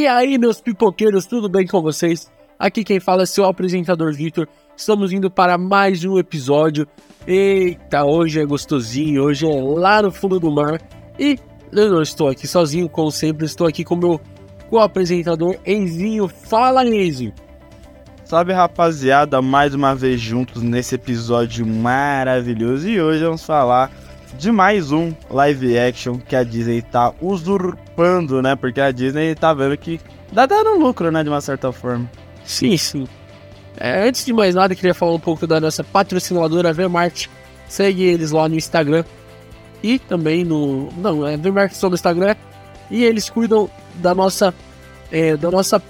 E aí, meus pipoqueiros, tudo bem com vocês? Aqui quem fala é seu apresentador Vitor. Estamos indo para mais um episódio. Eita, hoje é gostosinho, hoje é lá no fundo do mar. E eu não estou aqui sozinho, como sempre, estou aqui com meu co-apresentador Enzinho. Fala, Enzinho! Salve rapaziada, mais uma vez juntos nesse episódio maravilhoso. E hoje vamos falar de mais um live action que a Disney tá usurpando, né? Porque a Disney tá vendo que dá dando lucro, né? De uma certa forma. Sim, sim. É, antes de mais nada, queria falar um pouco da nossa patrocinadora Vmart. Segue eles lá no Instagram e também no. Não, é Vmart só no Instagram. E eles cuidam da nossa. É, da nossa.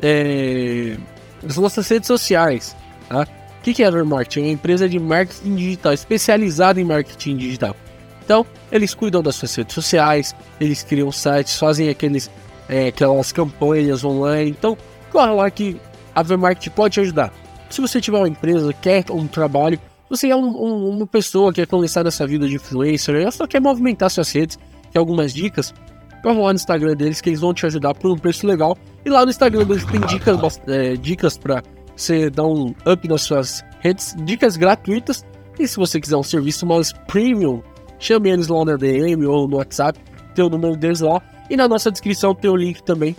É, das nossas redes sociais. Tá? O que, que é a Vmart? É uma empresa de marketing digital, especializada em marketing digital. Então, eles cuidam das suas redes sociais, eles criam sites, fazem aqueles, é, aquelas campanhas online. Então, corre lá que a Vmart pode te ajudar. Se você tiver uma empresa, quer um trabalho, você é um, um, uma pessoa que quer começar nessa vida de influencer, só quer movimentar suas redes, quer algumas dicas, corre lá no Instagram deles que eles vão te ajudar por um preço legal. E lá no Instagram deles tem dicas, é, dicas para você dar um up nas suas redes, dicas gratuitas. E se você quiser um serviço mais premium, chame eles lá na DM ou no WhatsApp, tem o número deles lá. E na nossa descrição tem o link também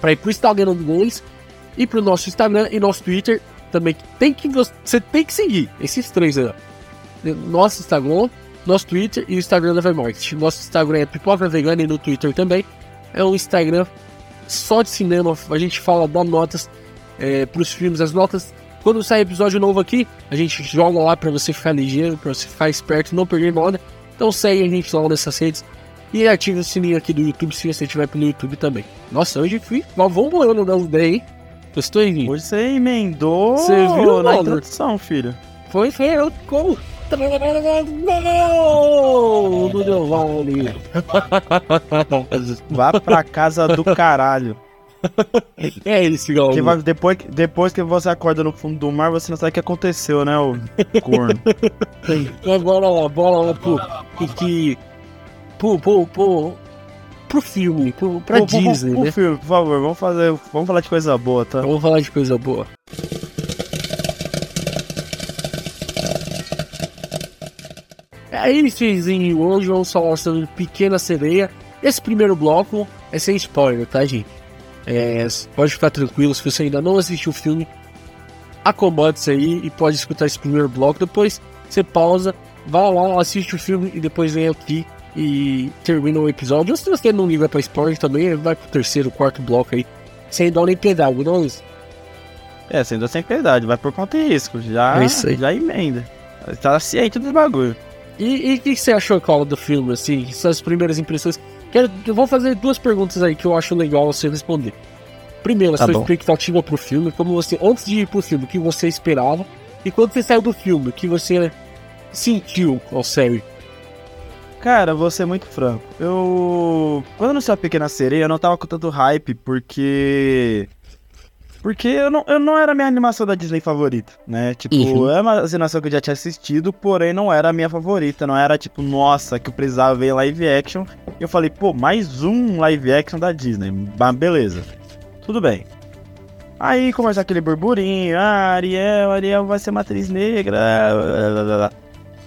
para ir pro Instagram deles e pro nosso Instagram e nosso Twitter também. Tem que, você tem que seguir esses três aí. Nosso Instagram, nosso Twitter e o Instagram da Vmarket. Nosso Instagram é Pipoca Vegana e no Twitter também. É um Instagram só de cinema. A gente fala, dá notas é, pros filmes. As notas quando sai episódio novo aqui, a gente joga lá para você ficar ligeiro, para você ficar esperto, não perder nada. Então segue a gente lá nessas redes e ative o sininho aqui do YouTube se você estiver pelo YouTube também. Nossa, hoje fui. Mas vamos voando das ideias, hein? Gostou, hein? Você emendou você viu, na introdução, filho. Foi, foi, eu como. No Del Vale. Vá pra casa do caralho. É. Que vai, depois, depois que você acorda no fundo do mar, você não sabe o que aconteceu, né, o corno? Agora lá, bola lá pro. Que. Pro, pro, pro, pro filme, pro, pra pro, Disney, pro, pro, né? filme, por favor, vamos fazer. Vamos falar de coisa boa, tá? Vamos falar de coisa boa. É isso, Hoje vamos falar sobre Pequena Sereia. Esse primeiro bloco é sem spoiler, tá, gente? É, pode ficar tranquilo, se você ainda não assistiu o filme, acomode-se aí e pode escutar esse primeiro bloco. Depois você pausa, vá lá, assiste o filme e depois vem aqui e termina o episódio. Ou se você não liga pra spoiler também, vai pro terceiro, quarto bloco aí, sem dar nem pedaço, não é isso? É, sem dar sem piedade, vai por conta e risco, já, é já emenda. Tá ciente dos bagulho. E o que, que, você achou, Cola, do filme, assim, suas primeiras impressões? Quero, eu vou fazer duas perguntas aí que eu acho legal você responder. Primeiro, a tá sua bom. expectativa pro filme, como você, antes de ir pro filme, o que você esperava, e quando você saiu do filme, o que você sentiu ao série? Cara, vou ser muito franco. Eu. Quando eu sou a Pequena Sereia, eu não tava com tanto hype, porque porque eu não, eu não era a minha animação da Disney favorita, né? Tipo, uhum. é uma animação que eu já tinha assistido, porém não era a minha favorita. Não era tipo, nossa, que eu precisava ver live action. E eu falei, pô, mais um live action da Disney. Mas beleza. Tudo bem. Aí começa aquele burburinho, ah, Ariel, Ariel vai ser matriz negra. Blá, blá, blá.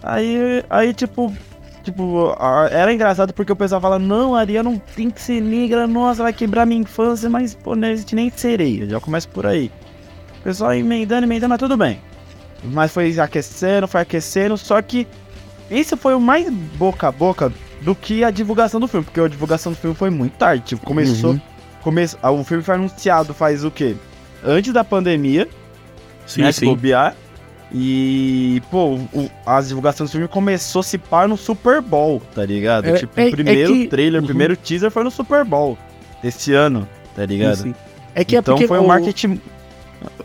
Aí, aí, tipo, Tipo, era engraçado porque o pessoal fala, não, a Ariel não tem que ser negra, nossa, vai quebrar minha infância, mas, pô, não existe nem sereia, já começa por aí. O pessoal emendando, emendando, mas tudo bem. Mas foi aquecendo, foi aquecendo, só que isso foi o mais boca a boca do que a divulgação do filme, porque a divulgação do filme foi muito tarde, tipo, começou, uhum. come, o filme foi anunciado faz o quê? Antes da pandemia, sim, né, sim. bobear, e, pô, o, as divulgações do filme começou a se par no Super Bowl, tá ligado? É, tipo, é, o primeiro é que... trailer, o uhum. primeiro teaser foi no Super Bowl desse ano, tá ligado? Sim, sim. É que é então é foi o... um marketing.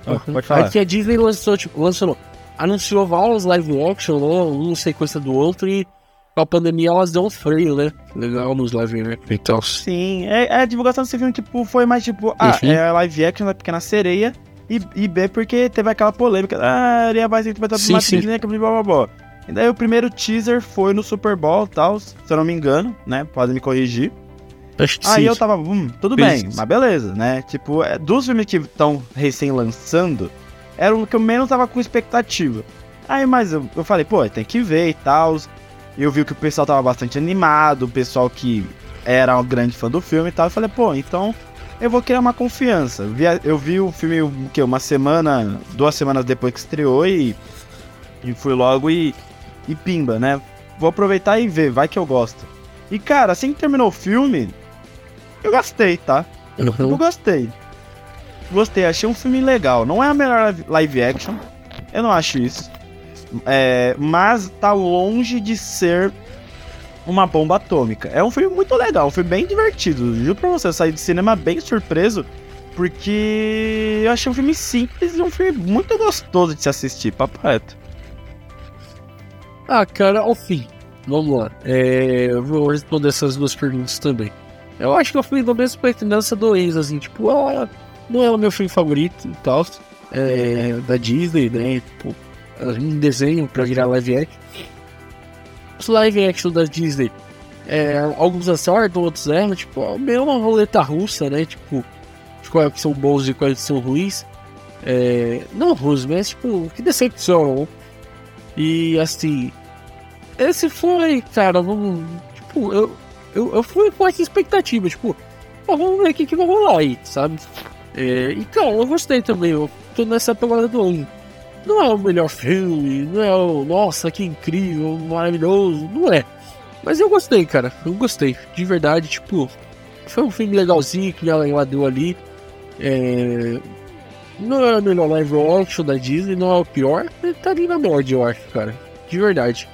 Uhum. Pode falar. É que a Disney lançou, tipo, lançou, anunciou vários live action, né? um sequência do outro, e com a pandemia elas deu um freio, né? Legal nos live action então. Sim, é, é, a divulgação desse filme, tipo, foi mais tipo, ah, uhum. é live action da Pequena Sereia e, e B, porque teve aquela polêmica. Ah, Areia ser vai estar uma trilha, blá, blá, blá. E daí o primeiro teaser foi no Super Bowl tal, se eu não me engano, né? Podem me corrigir. Acho que Aí sim. eu tava, hum, tudo bem, mas beleza, né? Tipo, é, dos filmes que estão recém-lançando, era o que eu menos tava com expectativa. Aí, mas eu, eu falei, pô, tem que ver e tal. Eu vi que o pessoal tava bastante animado, o pessoal que era um grande fã do filme e tal. Eu falei, pô, então eu vou criar uma confiança. Eu vi o filme, o quê? Uma semana, duas semanas depois que estreou e, e fui logo e, e pimba, né? Vou aproveitar e ver, vai que eu gosto. E cara, assim que terminou o filme, eu gostei, tá? Eu gostei. Gostei, achei um filme legal. Não é a melhor live- live action, eu não acho isso. É, mas tá longe de ser uma bomba atômica. É um filme muito legal, um filme bem divertido. Juro pra você, eu saí do cinema bem surpreso, porque eu achei um filme simples e um filme muito gostoso de se assistir, papo reto. Ah, cara, ao fim. Vamos lá. É, eu vou responder essas duas perguntas também. Eu acho que eu fui da mesma pertinência do Enzo, assim, tipo, ah, não é o meu filme favorito e tal. É, da Disney, né? Tipo, um desenho pra virar live action. Os live action da Disney, é, alguns acertam, outros erram, tipo, é meio uma roleta russa, né? Tipo, de quais que são bons e quais são ruins. É, não ruins, mas tipo, que decepcionam. E assim, esse foi, cara, vamos. Tipo, eu, eu, eu fui com essa expectativa, tipo, vamos ver o que, que vai rolar aí, sabe? É, eu gostei também, eu tô nessa pegada do ano. Não é o melhor filme, não é o. Nossa, que incrível, maravilhoso, não é. Mas eu gostei, cara, eu gostei, de verdade, tipo, foi um filme legalzinho que ela, deu ali. É, não é o melhor live action da Disney, não é o pior, ele tá ali na média, eu acho, cara. De verdade.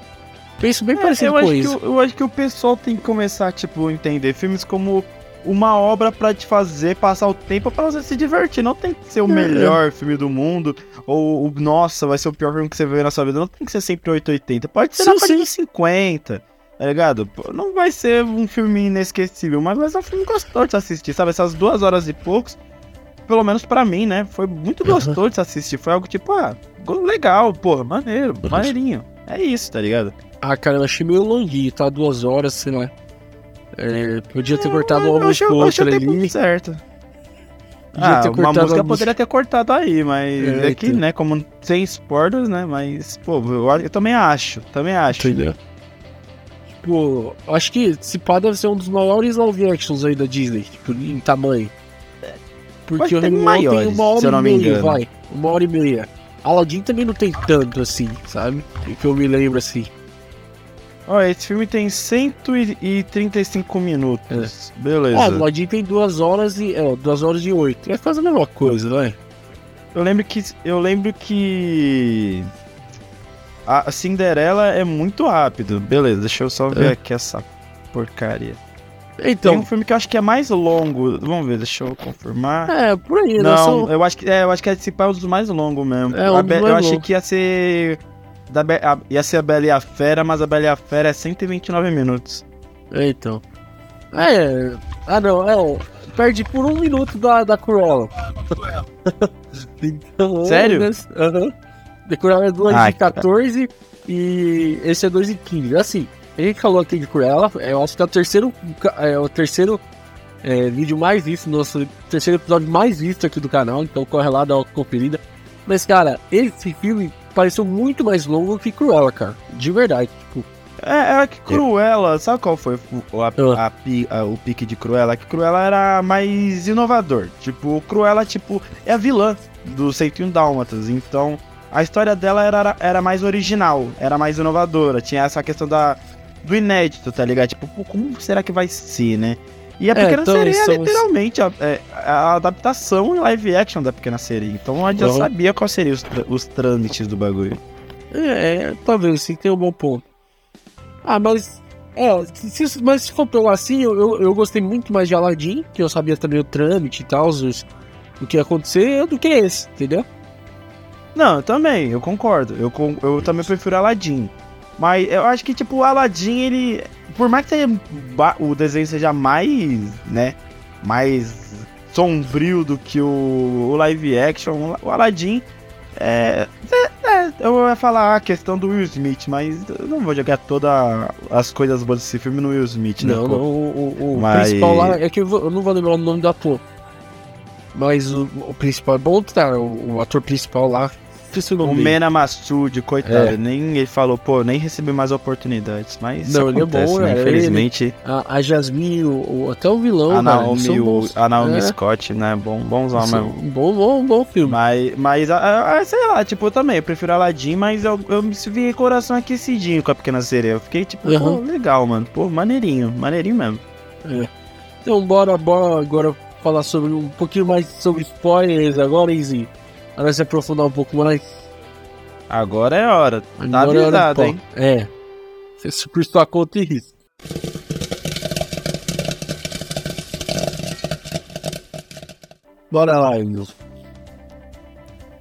Penso bem É, parecido eu, com acho que, isso. o- eu acho que o pessoal tem que começar, tipo, a entender filmes como uma obra pra te fazer passar o tempo pra você se divertir. Não tem que ser o É, melhor filme do mundo, ou o nossa, vai ser o pior filme que você vê na sua vida. Não tem que ser sempre 880. Pode ser Sim, na parte de 50. Tá ligado? Pô, Não vai ser um filme inesquecível, mas vai ser um filme gostoso de se assistir, sabe? Essas duas horas e poucos, pelo menos pra mim, né? Foi muito Uhum. gostoso de se assistir. Foi algo tipo, ah, legal, porra, maneiro, maneirinho. É isso, tá ligado? Ah, cara, eu achei meio longuinho, tá? Duas horas, sei lá. É, podia ter cortado Eu achei- música ou eu o tempo ali. certo. Podia Ah, ter uma cortado música a poderia ter cortado aí, mas É, é, que, então. né, como sem spoilers, né, mas, pô, eu, eu também acho, também acho. Entendeu? Tipo, eu acho que esse pá deve ser um dos maiores live actions aí da Disney, tipo, em tamanho. Pode Porque o ter Rei Leão maiores, tem uma hora se eu não e me meia, engano. vai. Uma hora e meia. Aladdin também não tem tanto assim, sabe? Que eu me lembro assim. Ó, esse filme tem 135 minutos. Beleza. Ah, Aladdin tem duas horas e. É, duas horas e oito. É quase a mesma coisa, vai. Eu lembro que eu lembro que a Cinderela é muito rápido. Beleza, deixa eu só ver É. aqui essa porcaria. Tem Então. um filme que eu acho que é mais longo. Vamos ver, deixa eu confirmar. É, por aí, né? Não, eu acho que é, eu acho que esse pá é um dos mais longos mesmo. É, um mais eu achei que ia ser da Be- a- ia ser a Bela e a Fera, mas a Bela e a Fera é 129 minutos. É, então. É. Ah, não, é. Perde por um minuto da, da Cruella. então, é, Sério? né? Aham. The Cruella é 2 Ai, de 14 e esse é 2 de 15. Assim, a gente falou aqui de Cruella, eu acho que é o terceiro, é, o terceiro é, vídeo mais visto, nosso terceiro episódio mais visto aqui do canal, então corre lá, dá uma conferida. Mas, cara, esse filme pareceu muito mais longo que Cruella, cara. De verdade, tipo. É, é que Cruella, sabe qual foi o, a- Ah. a a- o pique de Cruella? Que Cruella era mais inovador. Tipo, Cruella, tipo, é a vilã do 101 Dálmatas. Então, a história dela era, era mais original, era mais inovadora. Tinha essa questão da, do inédito, tá ligado? Tipo, como será que vai ser, né? E a É, Pequena então, Sereia é são- literalmente a, é, a adaptação em live action da Pequena Sereia. Então a gente já Uhum. sabia quais seriam os, tra- os trâmites do bagulho. É, é, talvez sim, tem um bom ponto. Ah, mas. É, se, mas se for pegar assim, eu, eu, eu gostei muito mais de Aladdin, que eu sabia também o trâmite e tal, os- o que ia acontecer, do que esse, entendeu? Não, eu também, eu concordo. Eu, eu também prefiro Aladdin. Mas eu acho que, tipo, o Aladdin, ele. Por mais que seja o desenho seja mais, né? Mais sombrio do que o, o live action, o Aladdin é, é, é, eu ia falar a questão do Will Smith, mas eu não vou jogar todas as coisas boas desse filme no Will Smith, né? Não, não, o, o- o Mas- principal lá é que eu, eu não vou lembrar o nome do ator. Mas o, o principal é bom, tá? O ator principal lá. Esqueci o O dele. Mena Massoud, coitado, É. nem ele falou, pô, nem recebi mais oportunidades, mas Não, ele é bom, né? é, Infelizmente, A, a Jasmine, o, o- até o vilão. a cara, Naomi, são o, a Naomi É, Scott, né, bom, bonzão mesmo. um bom, bom, bom filme. Mas, mas a- a- sei lá, tipo, eu também, eu prefiro Aladdin, mas eu, eu me vi coração aquecidinho com a Pequena Sereia. Eu fiquei tipo, pô, Uhum. legal, mano. Pô, maneirinho, maneirinho mesmo. Então, bora, bora agora falar sobre um pouquinho mais sobre spoilers agora, Izzy. Para se aprofundar um pouco mais. Agora é hora. Tá Agora é avisado, pau. hein? É. Você se custou a conta e risco. Bora lá, Emil.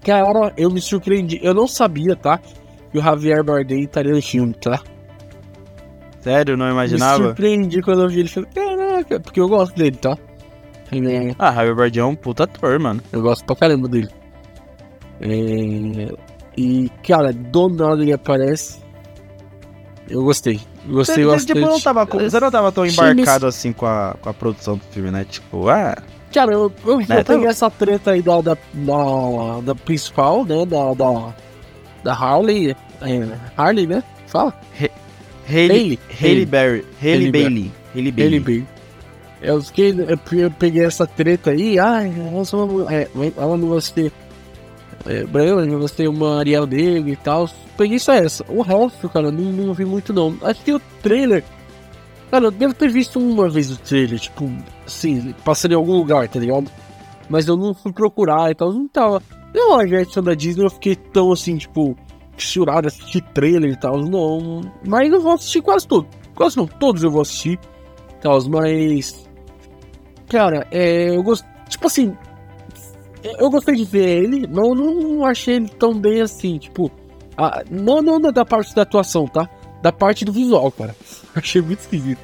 Cara, eu me surpreendi. Eu não sabia, tá? Que o Javier Bardem estaria no filme, tá? Sério, não Me imaginava? surpreendi quando eu vi ele. Falei, caraca, porque eu gosto dele, tá? É- Ah, Javier Bardem é um puta ator, mano. Eu gosto pra caramba dele. É, E, cara, do nada ele aparece. Eu gostei. Gostei Você, bastante. tipo, não tava, você não tava tão embarcado assim com a, com a produção do filme, né? Tipo, ah, Cara, eu, eu, Né, eu tá- peguei essa treta aí da, da, da, da principal, né? Da, da, da Harley. É, Harley, né? Fala. Hailey, Hailey. Hailey Berry, Hailey Bailey, Hailey Ele Bailey. bem. Eu, fiquei, eu, eu peguei essa treta aí, ai, ela só não- é, ela não vai ser é, branca, não vai ser uma Ariel Negro e tal. Peguei só essa. O resto, cara, não, não vi muito não. Acho que o trailer. Cara, eu devo ter visto uma vez o trailer, tipo, assim, passando em algum lugar, tá ligado? Mas eu não fui procurar e tal, não tava. Eu, a versão da Disney, eu fiquei tão assim, tipo, fissurado, assistir trailer e tal, não. Mas eu vou assistir quase todos. Quase não, todos eu vou assistir tal, mas. Cara, é, eu gosto. Tipo assim. Eu gostei de ver ele, não, não achei ele tão bem assim, tipo. a- não, não da parte da atuação, tá? Da parte do visual, cara. Achei muito esquisito.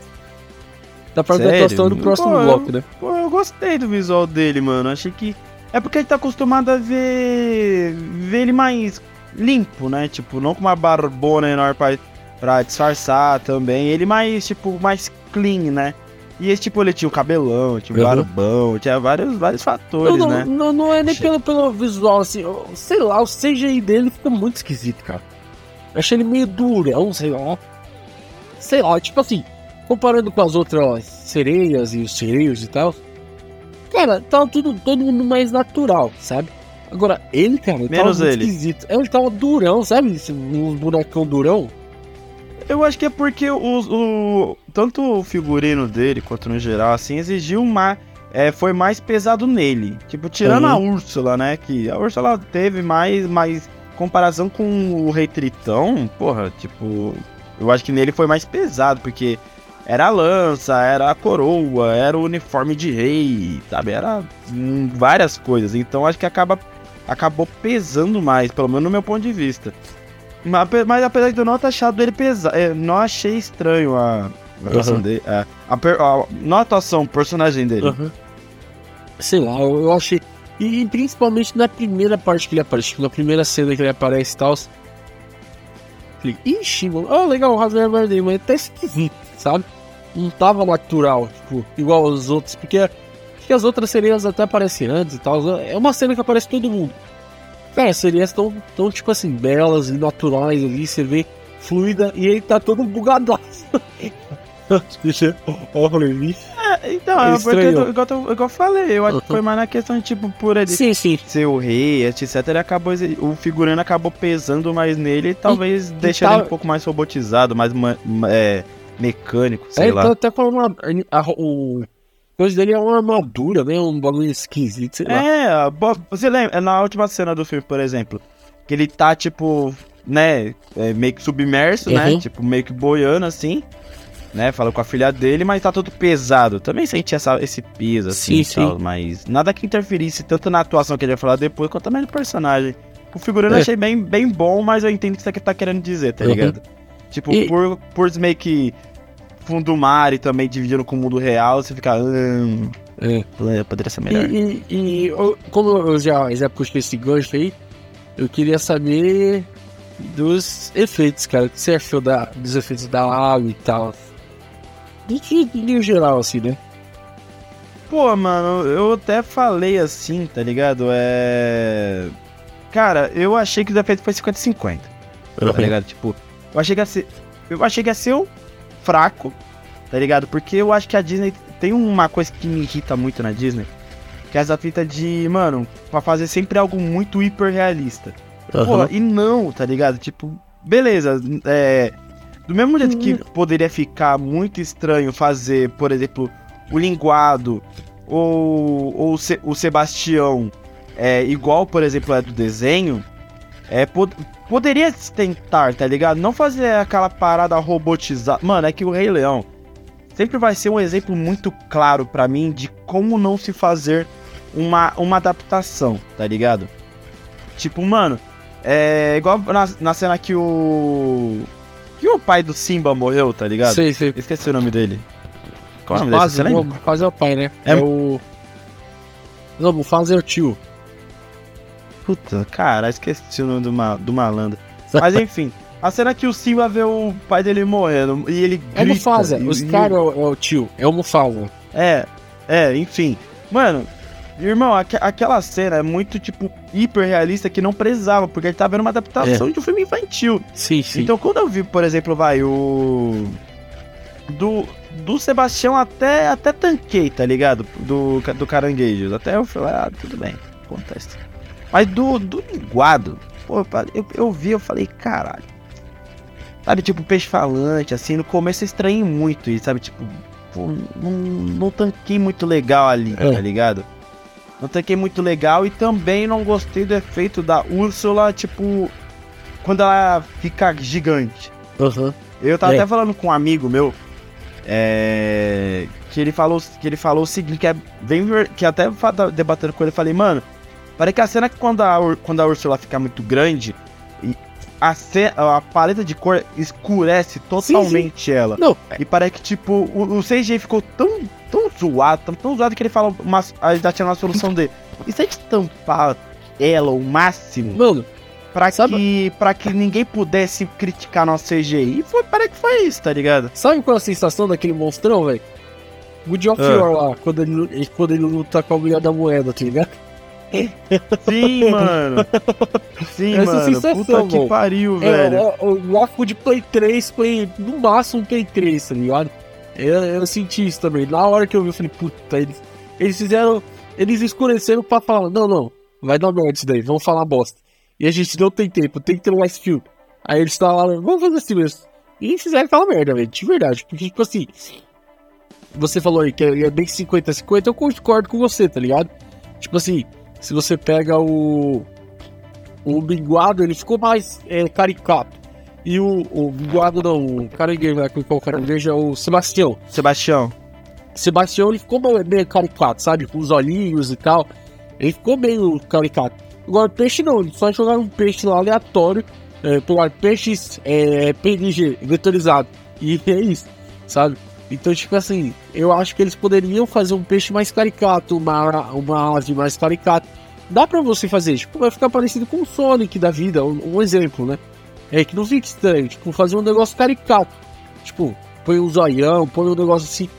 Da parte da Sério? atuação do próximo Pô, bloco, né? Pô, eu gostei do visual dele, mano. Achei que. É porque a gente tá acostumado a ver. ver ele mais limpo, né? Tipo, não com uma barbona enorme pra, pra disfarçar também. Ele mais, tipo, mais clean, né? E esse tipo, ele tinha o cabelão, tinha o Uhum. barbão, tinha vários, vários Não, fatores, não, né? não, não é nem pelo, pelo visual, assim, eu- sei lá, o CGI dele fica muito esquisito, cara. Eu achei ele meio durão, sei lá. Sei lá, tipo assim, comparando com as outras sereias e os sereios e tal. Cara, tava tudo, todo mundo mais natural, sabe? Agora, ele, cara, ele Menos tava muito ele. esquisito. Ele tava durão, sabe? Esse- Uns bonecão durão. Eu acho que é porque o, o- tanto o figurino dele quanto no geral, assim, exigiu uma. É, foi mais pesado nele. Tipo, tirando Uhum. a Úrsula, né? Que a Úrsula teve mais, mais comparação com o Rei Tritão, porra, tipo. Eu acho que nele foi mais pesado, porque era a lança, era a coroa, era o uniforme de rei, sabe? Era hum, várias coisas. Então acho que acaba, acabou pesando mais, pelo menos no meu ponto de vista. Mas, mas apesar de eu não ter achado ele pesado, não achei estranho a, a atuação Uhum. dele. A, a, per- a- não a atuação, o personagem dele. Uhum. Sei lá, eu, eu achei. E, principalmente na primeira parte que ele aparece, tipo, na primeira cena que ele aparece e tal. Falei, ixi, mano, oh, legal, o Javier Bardem, mas tá esquisito, sabe? Não tava natural, tipo, igual os outros, porque acho que as outras sereias até aparecem antes e tal. É uma cena que aparece todo mundo. Cara, sereias estão, tão, tipo assim, belas e naturais ali, você vê fluida e ele tá todo bugadaço. Falei, "Ixi." É, então, É porque, eu- igual, eu- igual eu falei, eu acho que foi mais na questão de, tipo, por ele Sim, sim. ser o rei, etc. Ele acabou, o figurino acabou pesando mais nele e talvez deixando tá- ele um pouco mais robotizado, mais ma- ma- é, mecânico, sei É, lá. tá até com uma. A, o. coisa dele é uma armadura, né? Um bagulho esquisito, sei lá. É, você lembra, na última cena do filme, por exemplo, que ele tá, tipo, né, é, meio que submerso, né, Uhum. tipo, meio que boiando, assim, né, fala com a filha dele, mas tá tudo pesado. Também senti essa, esse peso, assim, Sim, tal, mas nada que interferisse tanto na atuação que ele vai falar depois, quanto também no personagem. O figurino eu É. achei bem, bem bom, mas eu entendo o que você tá querendo dizer, tá Uhum. ligado? Tipo, E- por, por meio que fundo mar e também dividindo com o mundo real, você fica... Hum, É. poderia ser E, melhor. e, e eu- como eu já, já puxei esse gancho aí, eu queria saber dos efeitos, cara. O que você achou da, dos efeitos da água e tal? De, de, geral, assim, né? Pô, mano, eu até falei assim, tá ligado? É. Cara, eu achei que o efeito foi 50-50. Tá ligado? Tipo, eu achei que ia ser. Eu achei que ia ser um fraco, tá ligado? Porque eu acho que a Disney tem uma coisa que me irrita muito na Disney. Que é essa fita de, mano, pra fazer sempre algo muito hiper realista. Uhum. Porra, e não, tá ligado? Tipo, beleza, é. Do mesmo jeito que poderia ficar muito estranho fazer, por exemplo, o linguado ou, ou o Sebastião é igual, por exemplo, é do desenho, é, pod- poderia tentar, tá ligado? Não fazer aquela parada robotizada. Mano, é que o Rei Leão sempre vai ser um exemplo muito claro pra mim de como não se fazer uma, uma adaptação, tá ligado? Tipo, mano, é igual na, na cena que o. que o pai do Simba morreu, tá ligado? Sei, sei. Esqueci o nome dele. Qual é o nome dele? Você lembra? quase é o pai, né? É- É, o. Não, Faz é o tio. Puta, cara, esqueci o nome do, ma do malandro. Mas enfim, a cena que o Simba vê o pai dele morrendo e ele grita. É Mufasa. e- Os caras é, o- é o tio. É o Mufasa. É, é, enfim. Mano, irmão, aque- aquela cena é muito, tipo, hiper realista que não precisava, porque ele tá vendo uma adaptação de um filme infantil. Sim, sim. Então, quando eu vi, por exemplo, vai, o. Do, do Sebastião até, até tanquei, tá ligado? Do, do caranguejo. Até eu falei, ah, tudo bem, acontece. Mas do, do linguado, pô, eu, eu vi, eu falei, caralho. Sabe, tipo, peixe falante, assim, no começo eu estranhei muito isso, sabe? Tipo, pô, não, não tanquei muito legal ali, É. tá ligado? Não tanquei muito legal e também não gostei do efeito da Úrsula, tipo, quando ela fica gigante. Aham. Eu tava É. até falando com um amigo meu, é, que ele falou que ele falou o seguinte, que é bem que até debatendo com ele, eu falei, mano, parece que a cena que quando a, quando a Ursula fica muito grande, e a, ce- a paleta de cor escurece totalmente ela. Não, E parece que, tipo, o, o CG ficou tão, tão zoado, tão, tão zoado que ele fala, uma, aí já tinha uma solução dele. E se a gente tampar ela o máximo, mano, pra Sabe- que, pra que ninguém pudesse criticar nosso CGI, e foi, parece que foi isso, tá ligado? sabe qual é a sensação daquele monstrão, velho? Good of Ah. War lá, quando ele- quando ele luta com a mulher da moeda, tá ligado? Sim, mano. Sim, Essa mano. sensação, Puta que pariu, É, velho. o, o gráfico de Play 3, Play, no máximo Play 3, tá ligado? Eu, eu senti isso também. Na hora que eu vi, eu falei, puta, eles, eles fizeram. Eles escureceram pra falar, não, não, vai dar merda isso daí, vamos falar bosta. E a gente não tem tempo, tem que ter mais filme. Aí eles falaram, vamos fazer assim mesmo. E fizeram aquela merda, velho, de verdade. Porque, tipo assim, você falou aí que é é bem 50-50, eu concordo com você, tá ligado? Tipo assim, se você pega o. O linguado, ele ficou mais é, caricato. E o, o não, o caranguejo, né, que o caranguejo é o Sebastião. Sebastião. Sebastião, ele ficou meio, caricato, sabe? Com os olhinhos e tal. Ele ficou meio caricato. Agora, peixe não, eles só jogaram um peixe lá aleatório. É, peixes é, PNG, vetorizado. E é isso, sabe? Então, tipo assim, eu acho que eles poderiam fazer um peixe mais caricato, uma, uma ave mais caricato. Dá pra você fazer, tipo, vai ficar parecido com o Sonic da vida, um, um exemplo, né? É que não fique estranho, tipo, fazer um negócio caricato. Tipo, põe um zoião, põe um negócio assim.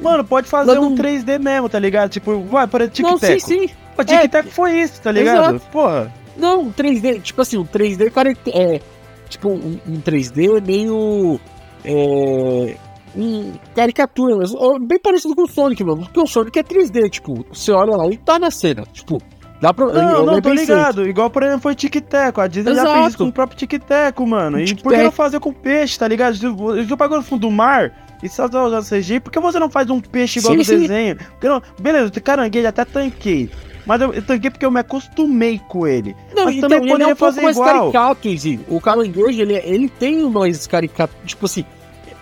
Mano, pode fazer um não- 3D mesmo, tá ligado? Tipo, vai, por exemplo, Não, sim, sim. O tic-teco foi isso, tá ligado? Exato. Porra. Não, um 3D, tipo assim, um 3D cara, é. Tipo, um, um 3D meio. É. Um caricatura, bem parecido com o Sonic, mano. Porque o Sonic é 3D, tipo, você olha lá e tá na cena. Tipo, dá pra. Não, eu- não, é tô bem ligado. Igual, por exemplo, foi tic-teco. A Disney já Exato. fez isso com o próprio tic-teco, mano. E por que não fazer com peixe, tá ligado? Se eu pagou no fundo do mar e só tá usando CG, por que você não faz um peixe igual Sim, no sim. desenho? Porque não- beleza, caranguejo até tanquei. Mas eu, eu tanquei porque eu me acostumei com ele. Não, Mas então também ele é poderia um fazer mais igual. caricato. O caranguejo, ele, ele tem mais caricato. Tipo assim,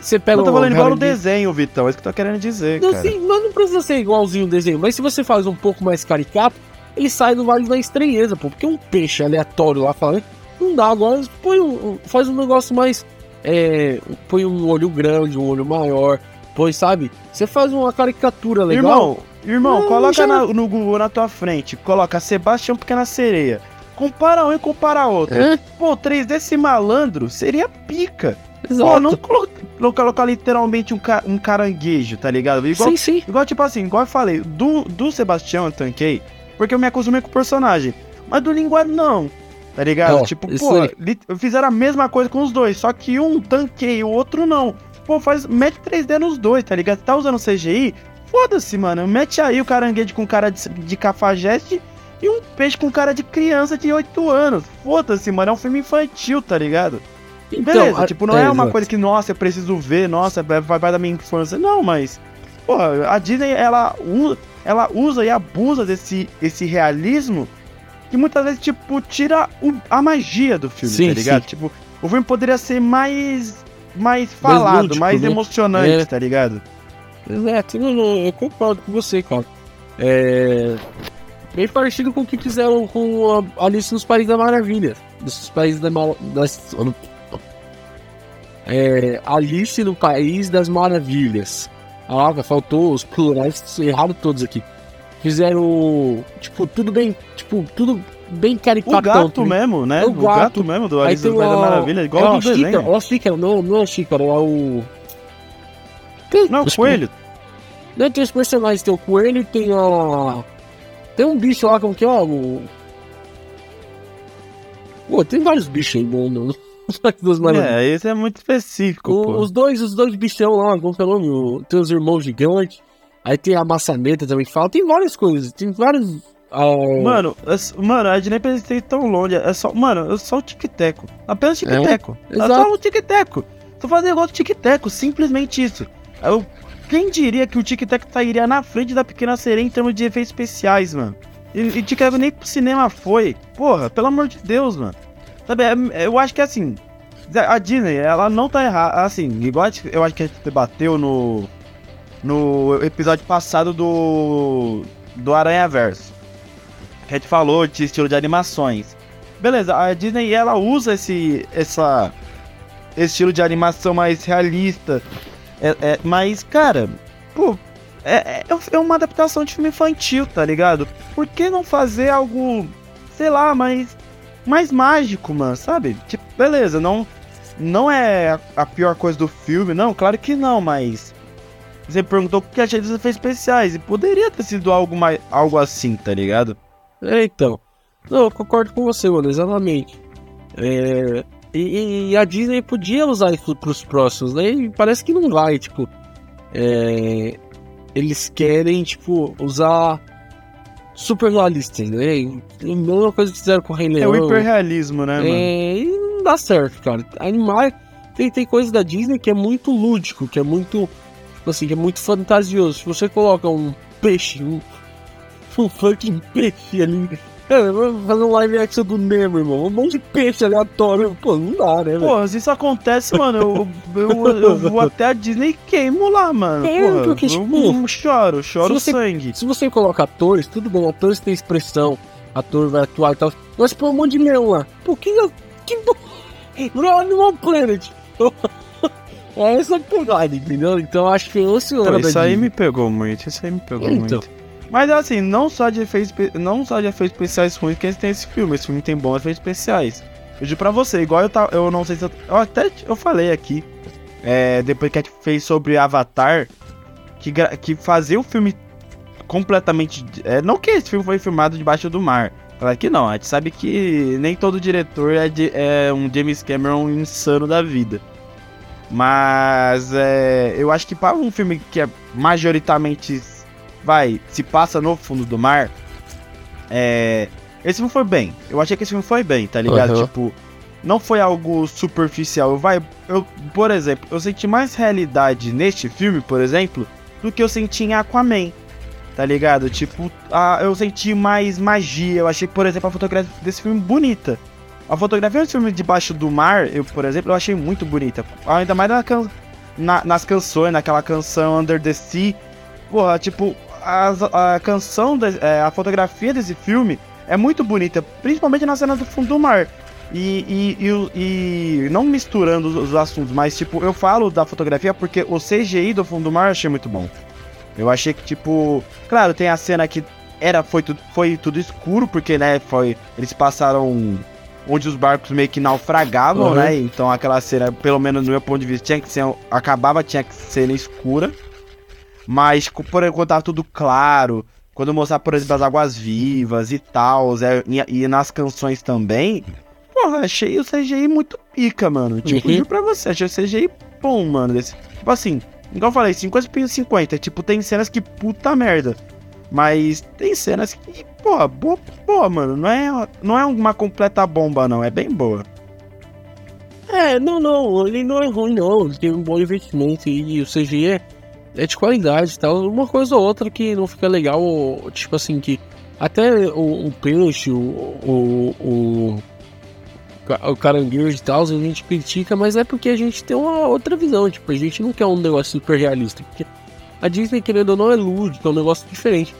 você pega Eu tô um falando igual no desenho, Vitão. É isso que eu tô querendo dizer, Não, cara. sim, mas não precisa ser igualzinho o desenho. Mas se você faz um pouco mais caricato, ele sai do vale da estranheza, pô. Porque um peixe aleatório lá falando, não dá. Agora põe um, faz um negócio mais. É, põe um olho grande, um olho maior. Põe, sabe? Você faz uma caricatura legal. Irmão, irmão, Não, coloca já- na- no Google na tua frente. Coloca Sebastião Pequena Sereia. Compara um e compara outro. É, Pô, 3 desse malandro seria pica. Pô, exato. não colo- não colocar literalmente um, ca- um caranguejo, tá ligado? Igual, Sim, sim. igual, tipo assim, igual eu falei, do, do Sebastião eu tanquei, porque eu me acostumei com o personagem. Mas do linguado não. Tá ligado? Ó, tipo, pô, li- fizeram a mesma coisa com os dois, só que um tanquei, o outro não. Pô, faz, mete 3D nos dois, tá ligado? Tá usando CGI? Foda-se, mano. Mete aí o caranguejo com cara de, de cafajeste e um peixe com cara de criança de 8 anos. Foda-se, mano. É um filme infantil, tá ligado? Beleza, Então, a- tipo, não é, uma exato. coisa que, nossa, eu preciso ver, nossa, vai, vai da minha infância. Não, mas. Porra, a Disney, ela, u- ela usa e abusa desse esse realismo que muitas vezes, tipo, tira o- a magia do filme, Sim, tá ligado? sim. Tipo, o filme poderia ser mais. Mais falado, lúdico, mais né? emocionante, É. tá ligado? Exato, eu concordo com você, cara. É. Bem parecido com o que fizeram com a Alice nos Países da Maravilha. Dos Países da Mal... das... É, Alice no País das Maravilhas. Ah, faltou os plurais errados todos aqui. Fizeram, tipo, tudo bem, tipo, tudo bem O caricatão. gato tudo- mesmo, né? O O gato, gato. mesmo do Alice no País da o- Maravilha, é igual uma do desenho. xícara, xícara, não, não é xícara, é o... Tem- Não, o os- coelho. Não, tem os personagens, tem o coelho, tem a... Tem um bicho lá, como que é, ó, o... Pô, tem vários bichos aí no... no... das Maravilhas. É, esse é muito específico, O- os dois, os dois bichão lá, como que é o nome? O- Tem os irmãos gigantes, aí tem a maçaneta também que fala, tem várias coisas, tem vários... ah, Mano, é mano, a Disney precisa ir tão longe. É só, mano, é só o tic-teco. Apenas tic-teco. É, exato. só o tic-teco. Tô fazendo negócio de tic-teco, simplesmente isso. Eu, quem diria que o tic-teco sairia na frente da Pequena Sereia em termos de efeitos especiais, mano? E, e tic-teco nem pro cinema foi. Porra, pelo amor de Deus, mano. Sabe, é- eu acho que assim, a Disney, ela não tá errada. Assim, igual eu acho que a gente debateu no, no episódio passado do, do Aranha Verso. A gente falou de estilo de animações. Beleza, a Disney ela usa esse, essa, esse estilo de animação mais realista. É, é- mas, cara, pô, é, é, é uma adaptação de filme infantil, tá ligado? Por que não fazer algo, sei lá, mais, mais mágico, mano, sabe? Tipo, beleza, não, não é a, pior coisa do filme, não, claro que não, mas. Você perguntou o que achei dos efeitos especiais, e poderia ter sido algo, mais, algo assim, tá ligado? É, então. Não, eu concordo com você, mano, exatamente. É, e, e a Disney podia usar isso pros próximos, né? E parece que não vai, tipo. é, eles querem, tipo, usar super realistas, né? E A mesma coisa que fizeram com o Rei É o Leão. hiperrealismo, né, mano? É, e não dá certo, cara. Animar. Tem, tem coisa da Disney que é muito lúdico, que é muito. Tipo assim, que é muito fantasioso. Se você coloca um peixe, um, um fucking peixe ali. Cara, vamos fazer um live action do Nemo, irmão. Um monte de peixe aleatório. Pô, não dá, né, velho? Porra, se isso acontece, mano, eu, eu, eu vou até a Disney e queimo lá, mano. É, Porra, porque, eu tipo, choro, choro se você- sangue. Se você coloca atores, tudo bem, atores têm expressão, ator vai atuar e tal. Mas põe um monte de leão lá. Pô, que. que não é Animal Planet. É essa pegada, entendeu? Então acho que o senhor Pô, da isso aí me pegou muito, isso aí me pegou Então. muito. Mas assim, não só de efeitos, não só de efeitos especiais ruins que tem esse filme, esse filme tem bons efeitos especiais. Eu digo pra você, igual eu, ta- eu não sei se eu, eu até eu falei aqui, é, depois que a gente fez sobre Avatar, que, que fazer o filme completamente, é, não que esse filme foi filmado debaixo do mar, claro que não, a gente sabe que nem todo diretor é, de- é um James Cameron insano da vida. Mas é, eu acho que para um filme que é majoritariamente vai se passa no fundo do mar, é, esse filme foi bem. Eu achei que esse filme foi bem, tá ligado? Aham. Tipo, não foi algo superficial. Vai, eu, por exemplo, eu senti mais realidade neste filme, por exemplo, do que eu senti em Aquaman. Tá ligado? Tipo, a, eu senti mais magia. Eu achei, por exemplo, a fotografia desse filme bonita. A fotografia desse filme debaixo do mar, eu, por exemplo, eu achei muito bonita. Ainda mais na can- na- nas canções, naquela canção Under the Sea. Porra, tipo, as- a canção, da- é, a fotografia desse filme é muito bonita, principalmente na cena do fundo do mar. E, e, e e não misturando os, os assuntos, mas tipo, eu falo da fotografia porque o CGI do fundo do mar eu achei muito bom. Eu achei que, tipo, claro, tem a cena que era, foi, tudo, foi tudo escuro, porque, né, foi. Eles passaram onde os barcos meio que naufragavam, Uhum. né? Então aquela cena, pelo menos no meu ponto de vista, tinha que ser. Acabava, tinha que ser escura. Mas, por enquanto tava tudo claro. Quando mostrar, por exemplo, as águas vivas e tal, e, e nas canções também. Porra, achei o CGI muito pica, mano. Tipo, Uhum. juro pra você, achei o CGI bom, mano. Desse, tipo assim, igual eu falei, 50 por 50. Tipo, tem cenas que puta merda. Mas tem cenas que, pô, boa, boa, mano. Não é, não é uma completa bomba, não. É bem boa. É, não, não, ele não é ruim, não. Ele tem um bom investimento e o CGI é, é de qualidade e tal. Uma coisa ou outra que não fica legal, tipo assim, que até o, o peixe, o, o, o, o caranguejo e tal, a gente critica, mas é porque a gente tem uma outra visão. Tipo, a gente não quer um negócio super realista. Porque a Disney, querendo ou não, é lúdico, é um negócio diferente.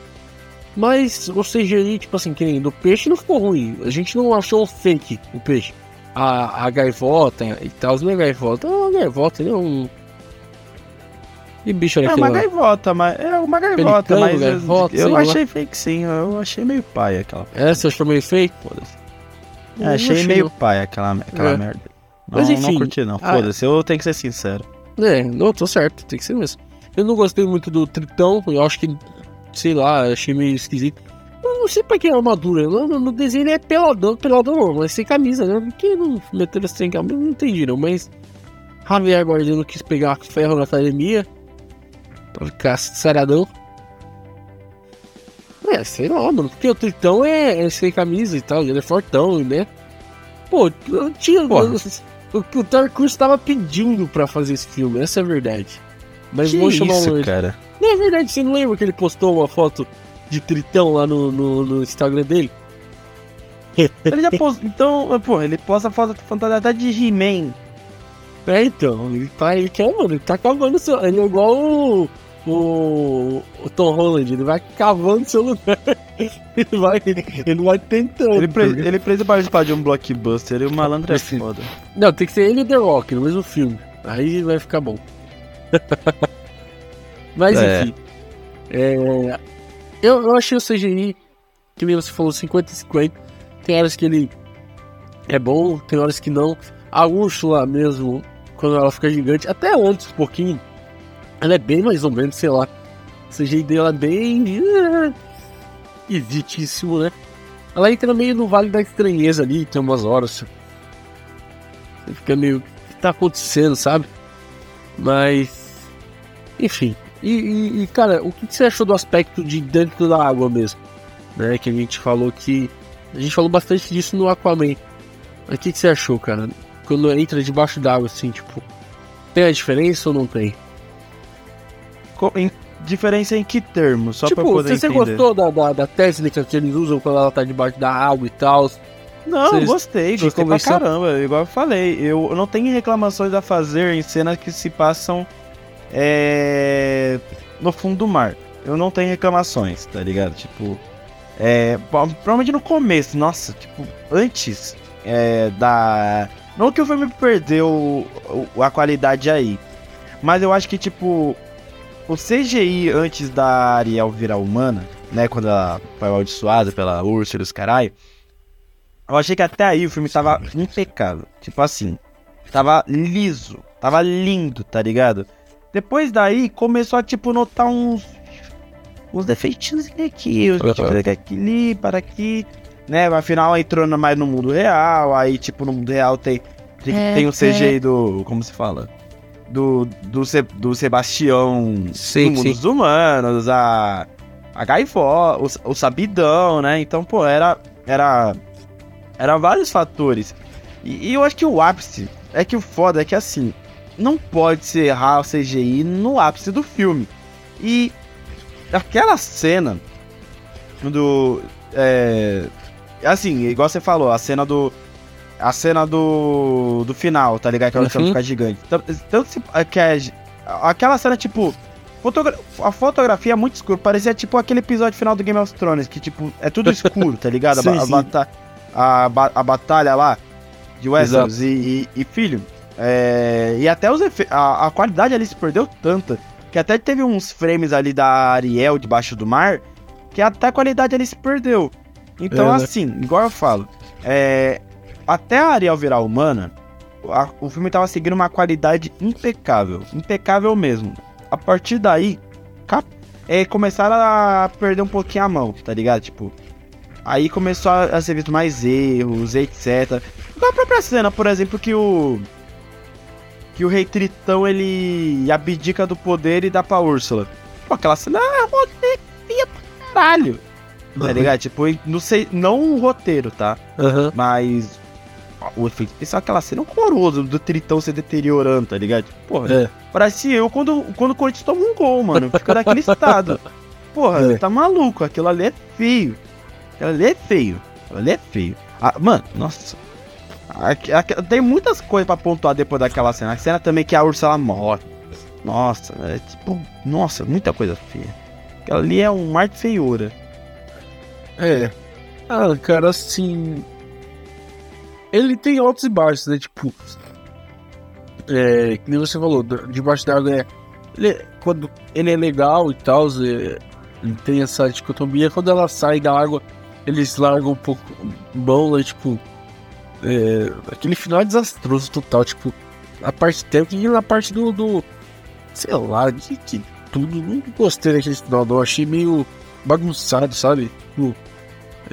Mas o CGI, tipo assim, que nem do peixe não ficou ruim. A gente não achou fake o peixe a, a gaivota e tal, não é gaivota, é uma gaivota, né? Um. Que bicho era É aquele uma lá? gaivota, mas. É uma gaivota, mas. eu- gaivota, eu lá. achei fake sim, eu achei meio pai aquela. É, você achou meio fake? Foda-se. É, Não achei meio pai aquela, aquela É. merda. Não, Mas não enfim, curti, não. ah- Foda-se, eu tenho que ser sincero. É, não, tô certo, tem que ser mesmo. Eu não gostei muito do Tritão, eu acho que, sei lá, achei meio esquisito. Eu não sei pra que é armadura, no, no- desenho ele é peladão, peladão não, mas sem camisa, né? Por que não meteram sem camisa? Não entendi não, mas Javier Guardiano quis pegar ferro na academia ficar saradão. É, sei lá, mano, porque o Tritão é, é sem camisa e tal, ele é fortão, né? Pô, eu tinha. Porra. O que o Cruise tava pedindo pra fazer esse filme, essa é a verdade. Mas que vou chamar isso, um. cara? Não é verdade, você não lembra que ele postou uma foto de Tritão lá no, no, no Instagram dele? Ele já pôs. Então, pô, ele posta foto fantasia até de He-Man. É, então, ele tá, ele quer, mano, ele tá cavando seu. Ele é igual o, o, o Tom Holland, ele vai cavando seu lugar. Ele vai, ele, vai tentando. Ele, pre- ele precisa participar de um blockbuster e o malandro é foda. Não, tem que ser ele e The Rock no mesmo filme. Aí vai ficar bom. Mas É. enfim. é, eu, eu achei o CGI, que nem você falou, 50 e 50. Tem horas que ele é bom, tem horas que não. A Úrsula mesmo, quando ela fica gigante, até antes um pouquinho, ela é bem mais ou menos, sei lá. O CGI dela é bem. eh, esquisitíssimo, né? Ela entra meio no Vale da Estranheza ali, tem umas horas. Você fica meio. O que tá acontecendo, sabe? Mas. Enfim. E, e- e, cara, o que você achou do aspecto de dentro da água mesmo? Né? Que a gente falou que. A gente falou bastante disso no Aquaman. Mas o que você achou, cara? Quando entra debaixo d'água, assim, tipo. Tem a diferença ou não tem? Em- diferença em que termo? Só tipo, pra poder você, você entender. gostou da, da, da técnica que eles usam quando ela tá debaixo da água e tal? Não, Vocês gostei, te gostei pra caramba. Igual eu falei, eu não tenho reclamações a fazer em cenas que se passam é, no fundo do mar. Eu não tenho reclamações, tá ligado? Tipo, é, pro- provavelmente no começo, nossa, tipo, antes é, da. Não que o filme perdeu a qualidade aí, mas eu acho que, tipo, o CGI antes da Ariel virar humana, né, quando ela foi amaldiçoada pela Úrsula e os caralho. Eu achei que até aí o filme tava impecável. Tipo assim, tava liso, tava lindo, tá ligado? Depois daí começou a, tipo, notar uns. uns defeitinhos aqui, uns, tipo, aqui ali, para aqui. Né? Afinal entrou no- mais no mundo real. Aí, tipo, no mundo real tem, tem, É, tem o CGI do. Como se fala? Do, do, Se- do Sebastião Sim, do mundo dos humanos, a. A Gaivó, o, o Sabidão, né? Então, pô, era. Era. Era vários fatores. E, e eu acho que o ápice. É que o foda é que assim. Não pode se errar o CGI no ápice do filme. E. Aquela cena. Do. É. Assim, igual você falou, a cena do. A cena do. Do final, tá ligado? Que ela Uhum. ficar gigante. Tanto, tanto se- é que é, aquela cena, tipo. fotogra- a fotografia é muito escura. Parecia tipo aquele episódio final do Game of Thrones, que tipo, é tudo escuro, tá ligado? A, Sim, a sim. bata- a, ba- a batalha lá de Westeros e, e- e, filho. é, e até os a, a qualidade ali se perdeu tanta. Que até teve uns frames ali da Ariel debaixo do mar. que até a qualidade ele se perdeu. Então, É, né? assim, igual eu falo, é, até a Ariel virar humana, a- o filme tava seguindo uma qualidade impecável. Impecável mesmo. A partir daí, cap- é, começaram a perder um pouquinho a mão, tá ligado? Tipo, aí começou a, a ser visto mais erros, etc. A própria cena, por exemplo, que o. Que o Rei Tritão ele abdica do poder e dá pra Úrsula. Pô, aquela cena é roteiro pra caralho. Tá ligado? Tipo, não sei, não o roteiro, tá? Aham. Mas o efeito especial, aquela cena horrorosa do Tritão se deteriorando, tá ligado? Porra, É. parece eu quando, quando o Corinthians toma um gol, mano. Fica daquele estado. Porra, É. tá maluco. Aquilo ali é feio. Aquilo ali é feio. Aquilo ali é feio. Ah, mano, nossa. Aqui- aqui- tem muitas coisas pra pontuar depois daquela cena. A cena também que a Ursula morre. Nossa, é tipo, nossa, muita coisa feia. Aquilo ali é um mar de feiura. É. Ah, cara, assim. Ele tem altos e baixos, né? Tipo. É, que nem você falou, debaixo d'água é. Ele, quando ele é legal e tal, é, ele tem essa dicotomia. Quando ela sai da água, eles largam um pouco bom, né? Tipo. é, aquele final é desastroso total. Tipo, a parte técnica e na parte do. do sei lá, de tudo. Não gostei daquele final, não. Achei meio bagunçado, sabe? Tipo,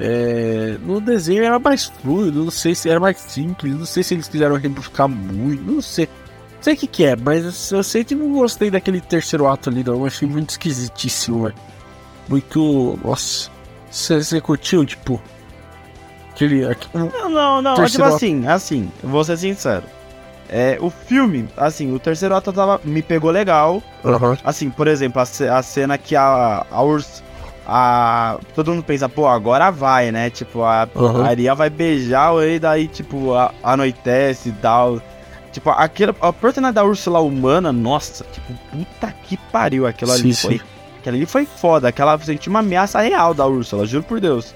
é, no desenho era mais fluido, não sei se era mais simples, não sei se eles quiseram rebuscar muito, não sei. Não sei o que, que é, mas eu sei que não gostei daquele terceiro ato ali, não. Eu achei muito esquisitíssimo, velho. Muito. Nossa. Você você curtiu, tipo. Aquele. aquele Não, não, não. Terceiro tipo assim, assim, vou ser sincero. É, o filme, assim, o terceiro ato tava, me pegou legal. Assim, por exemplo, a, a cena que a, a Urs. A, todo mundo pensa, pô, agora vai, né? Tipo, a, Aham. a Ariel vai beijar e daí, tipo, a, anoitece e tal. Tipo, aquela, a personagem da Úrsula humana, nossa, tipo, puta que pariu. Aquilo ali Sim, foi. Aquilo ali foi foda. Aquela sentiu uma ameaça real da Úrsula, juro por Deus.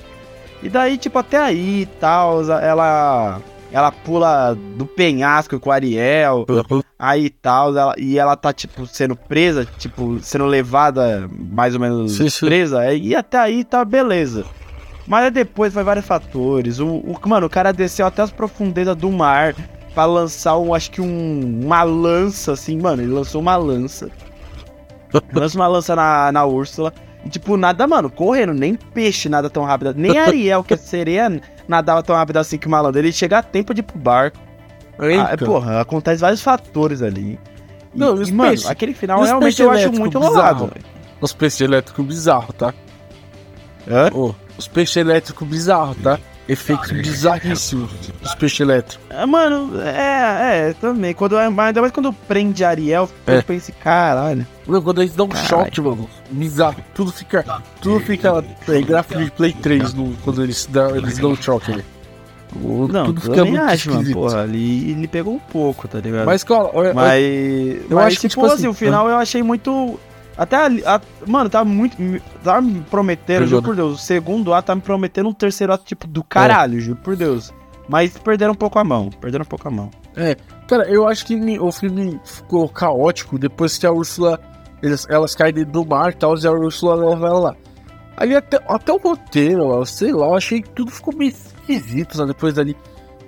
E daí, tipo, até aí e tal, ela. Ela pula do penhasco com o Ariel. Aí tal, ela, e ela tá, tipo, sendo presa, tipo, sendo levada mais ou menos Sim, sim. presa, é, e até aí tá beleza. Mas aí depois foi vários fatores. O, o- mano, o cara desceu até as profundezas do mar pra lançar, um, acho que um, uma lança, assim, mano, ele lançou uma lança. Lança uma lança na, na Úrsula. E, tipo, nada, mano, correndo, nem peixe nada tão rápido. Nem Ariel, que é sereia, nadava tão rápido assim que o malandro. Ele chega a tempo de ir pro barco. Ah, Eita. porra, acontece vários fatores ali. E, Não, e mano, aquele final realmente eu acho muito bizarro? rolado. Os peixes elétricos bizarros, tá? Hã? Ô, os peixes elétricos bizarros, tá? Efeitos bizarríssimos dos peixes elétricos. Ah, Mano, é, é, também. Quando, ainda mais quando prende Ariel, É. eu pensei, caralho. Não, quando eles dão um choque, mano. Bizarro. Tudo fica. Tudo fica. É, gráfico de Play 3 no, quando eles dão, eles dão um choque. né? O- Não, tudo fica muito acho, mano. Porra, ali ele pegou um pouco, tá ligado? Mas, cara, olha, Mas, eu mas acho que, tipo, tipo assim, assim, o final eu achei muito. Até ali, a- mano, tá muito. Tá me prometendo, juro por Deus. O segundo ato tá me prometendo um terceiro ato, tipo, do caralho, juro por Deus. Mas perderam um pouco a mão. Perderam um pouco a mão. Cara, eu acho que me- o filme ficou caótico depois que a Úrsula. Eles, elas caem dentro do mar e tal, e a Úrsula leva ela lá. Ali até, até o roteiro, eu sei lá, eu achei que tudo ficou meio esquisito sabe, depois dali.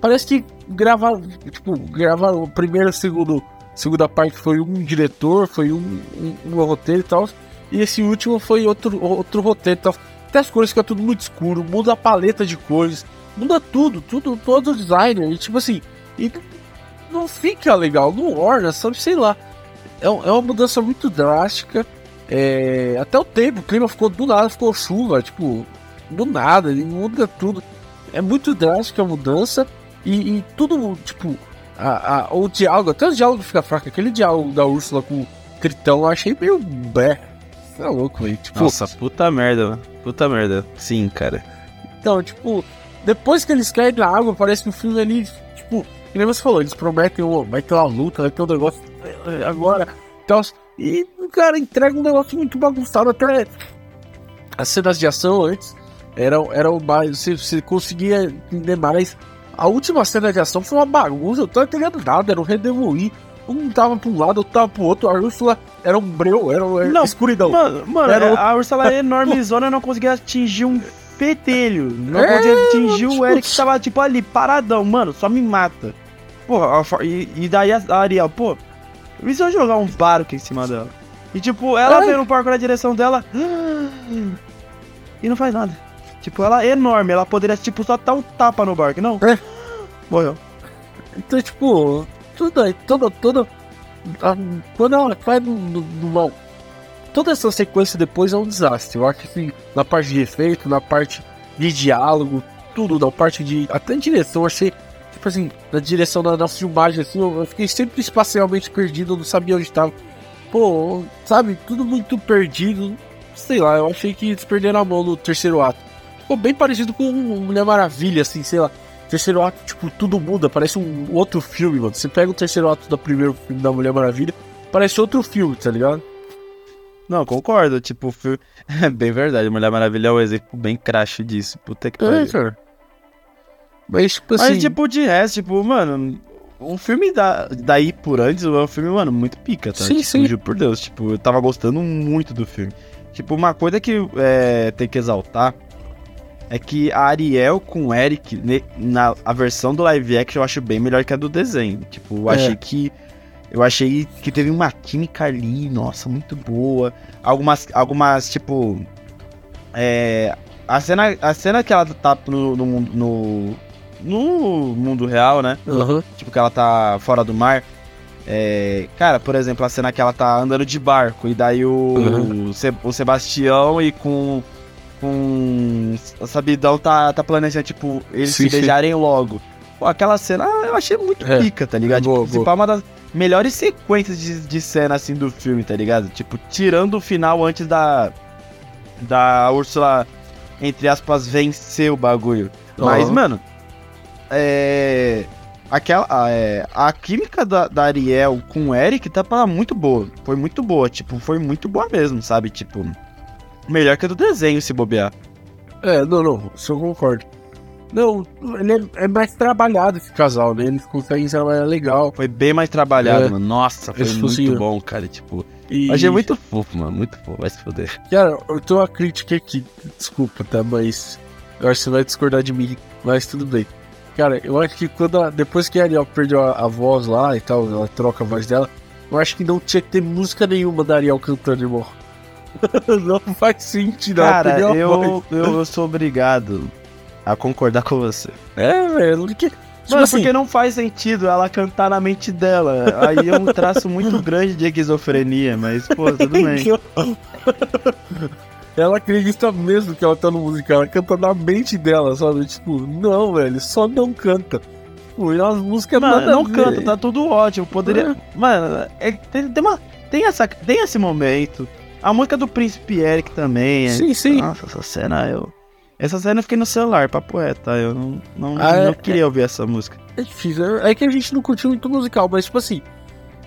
Parece que gravaram, tipo, gravaram o primeiro e o segundo. Segunda parte foi um diretor, foi um, um, um roteiro e tal. E esse último foi outro, outro roteiro e tal. Até as cores ficam tudo muito escuro, muda a paleta de cores, muda tudo, tudo, todo o design. E tipo assim, e não fica legal, não orna, sabe, sei lá. É, é uma mudança muito drástica. É, até o tempo, o clima ficou do nada, ficou chuva, tipo, do nada, ele muda tudo. É muito drástica a mudança e, e tudo, tipo, a, a- o diálogo, até o diálogo fica fraco. Aquele diálogo da Úrsula com o Tritão eu achei meio bé. Você é louco, velho. Tipo, Nossa, puta merda, mano. Puta merda. Sim, cara. Então, tipo, depois que eles caem na água, parece que o filme ali, tipo, que nem você falou, eles prometem, oh, vai ter uma luta, vai ter um negócio eh, agora, tal. E, cara, entrega um negócio muito bagunçado, até as cenas de ação antes eram, eram mais, você, você conseguia entender mais. A última cena de ação foi uma bagunça, eu tô entendendo nada, era um redemoinho. Um tava pra um lado, outro tava pro outro. A Úrsula era um breu, era uma Não, escuridão. Mano, mano Era o- a Ursula é enormezona não conseguia atingir um fetelho. Não É, conseguia atingir o Eric que tava, tipo, ali, paradão. Mano, só me mata. Porra, e, e daí a Ariel, pô, e se eu jogar um barco em cima dela? E, tipo, ela É. vem no barco na direção dela e não faz nada. Tipo, ela é enorme, ela poderia, tipo, só dar um tapa no barco, não? É. Morreu. Então, tipo, tudo aí, toda, toda. quando ela vai no, no, no mal. Toda essa sequência depois é um desastre. Eu acho que na parte de efeito, na parte de diálogo, tudo, na parte de. Até direção, eu achei. Tipo assim, na direção da, da filmagem, assim, eu, fiquei sempre espacialmente perdido, eu não sabia onde tava. Pô, sabe, tudo muito perdido. Sei lá, eu achei que eles perderam a mão no terceiro ato. Ficou bem parecido com Mulher Maravilha, assim, sei lá. Terceiro ato, tipo, tudo muda, parece um outro filme, mano. Você pega o terceiro ato do primeiro filme da Mulher Maravilha, parece outro filme, tá ligado? Não, concordo. Tipo, o filme... é bem verdade. Mulher Maravilha é um exemplo bem crash disso. Puta que É, pariu. cara. Mas, tipo assim. Mas, tipo, de resto, tipo, mano, um filme da, daí por antes é um filme, mano, muito pica, tá? Sim, tipo, sim. Juro por Deus, tipo, eu tava gostando muito do filme. Tipo, uma coisa que é, tem que exaltar é que a Ariel com o Eric, ne- na a versão do live action, eu acho bem melhor que a do desenho. Tipo, eu É. achei que. Eu achei que teve uma química ali, nossa, muito boa. Algumas, algumas tipo. É, a, cena, a cena que ela tá no, no, mundo- no, no mundo real, né? Aham. Tipo, que ela tá fora do mar. É, cara, por exemplo, a cena que ela tá andando de barco e daí o, Uhum. o Sebastião e com, com Sabidão tá, tá planejando, tipo, eles Sim, se sim. beijarem logo. Pô, aquela cena eu achei muito É, pica, tá ligado? boa, tipo, se pá, uma das melhores sequências de, de cena, assim, do filme, tá ligado? Tipo, tirando o final antes da. Da Úrsula, entre aspas, vencer o bagulho. Mas, mano, é. Aquela. A, é, a química da, da Ariel com o Eric tá pra muito boa. Foi muito boa, tipo, foi muito boa mesmo, sabe? Tipo, melhor que a do desenho se bobear. É, não, não, isso eu concordo. Não, ele é, é mais trabalhado esse casal, né? Eles conseguem trabalhar legal. Foi bem mais trabalhado, É. mano. Nossa, foi Esse muito focinho. bom, cara. Tipo, E, achei muito fofo, mano. Muito fofo, vai se foder. Cara, eu tenho uma crítica aqui, desculpa, tá? Mas eu acho que você vai discordar de mim, mas tudo bem. Cara, eu acho que quando ela- depois que a Ariel perdeu a, a voz lá e tal, ela troca a voz dela, eu acho que não tinha que ter música nenhuma da Ariel cantando, irmão. não faz sentido, Cara, eu, voz. eu sou obrigado a concordar com você. É, velho, porque. Tipo Mano, assim, porque não faz sentido ela cantar na mente dela. Aí é um traço muito grande de esquizofrenia, mas, pô, tudo bem. Ela acredita mesmo que ela tá no musical, ela canta na mente dela, sabe? Tipo, não, velho, só não canta. Pô, e as músicas Mano, não canta, tá tudo ótimo. Poderia. Mano, é, tem, tem, uma, tem, essa, tem esse momento. A música do Príncipe Eric também. é- Sim, sim. Nossa, essa cena eu. Essa cena eu fiquei no celular, papo é, tá? Eu não, não, Ah, não é- queria ouvir essa música. É difícil, é é que a gente não curtiu muito musical, mas tipo assim.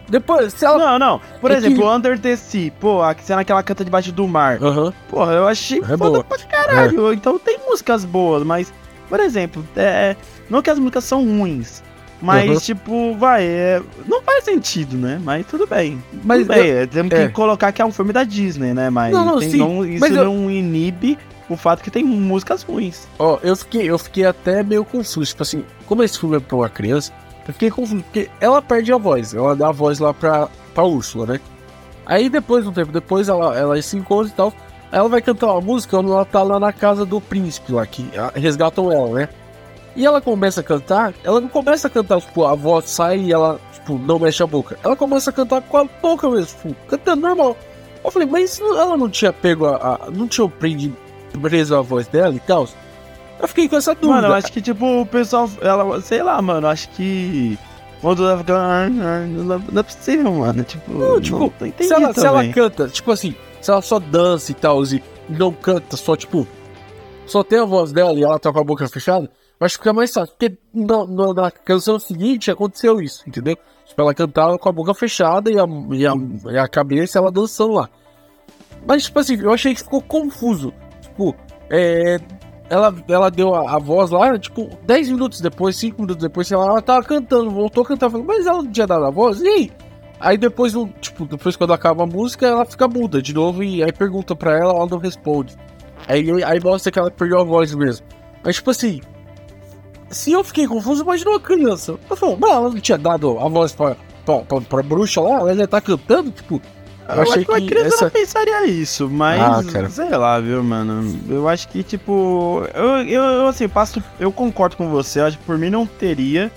Depois, se ela. Não, não. Por É exemplo, que- Under the Sea, pô, a cena que ela canta debaixo do mar. Aham. Porra, eu achei É foda boa. pra caralho. Então tem músicas boas, mas, por exemplo, é, não que as músicas são ruins. Mas, Uhum. tipo, vai, é, não faz sentido, né? Mas tudo bem. Mas tudo bem, é, temos é. que colocar que é um filme da Disney, né? Mas Não, não, tem- não- isso mas eu- não inibe o fato que tem músicas ruins. Ó, eu fiquei, eu fiquei até meio confuso. Tipo assim, como esse filme é pra uma criança, eu fiquei confuso, porque ela perde a voz, ela dá a voz lá pra, pra Úrsula, né? Aí depois, um tempo depois, ela, ela se encontra e tal. Aí ela vai cantar uma música quando ela tá lá na casa do príncipe lá, que resgatam ela, né? E ela começa a cantar, ela não começa a cantar, tipo, a voz sai e ela, tipo, não mexe a boca. Ela começa a cantar com a boca mesmo, tipo, cantando normal. Eu falei, mas ela não tinha pego a. a- não tinha prendido, preso a voz dela e tal? Eu fiquei com essa dúvida. Mano, eu acho que, tipo, o pessoal, ela, sei lá, mano, acho que. Quando ela fica. Não é possível, mano. Tipo, Não, tipo, não, se, ela, se ela canta, tipo assim, se ela só dança e tal, e não canta, só tipo, só tem a voz dela e ela tá com a boca fechada, acho que fica mais fácil. Porque na, na- na canção seguinte aconteceu isso, entendeu? Tipo, ela cantava com a boca fechada e a, e a, e a cabeça ela dançando lá. Mas, tipo assim, eu achei que ficou confuso. Tipo, é. Ela, ela deu a, a voz lá, tipo, 10 minutos depois, 5 minutos depois, sei lá, ela tava cantando, voltou a cantar. mas ela não tinha dado a voz? E aí? Aí depois, tipo, depois quando acaba a música, ela fica muda de novo e aí pergunta pra ela, ela não responde. Aí, aí mostra que ela perdeu a voz mesmo. Mas tipo assim, se eu fiquei confuso, imagina uma criança. Eu falo, mas ela não tinha dado a voz pra, pra, pra, pra bruxa lá, ela já tá cantando, tipo. Eu, achei que, que criança essa... não pensaria isso, mas ah, sei lá, viu, mano? Eu acho que, tipo, eu, eu, eu, assim, passo, eu concordo com você, eu acho que por mim não teria.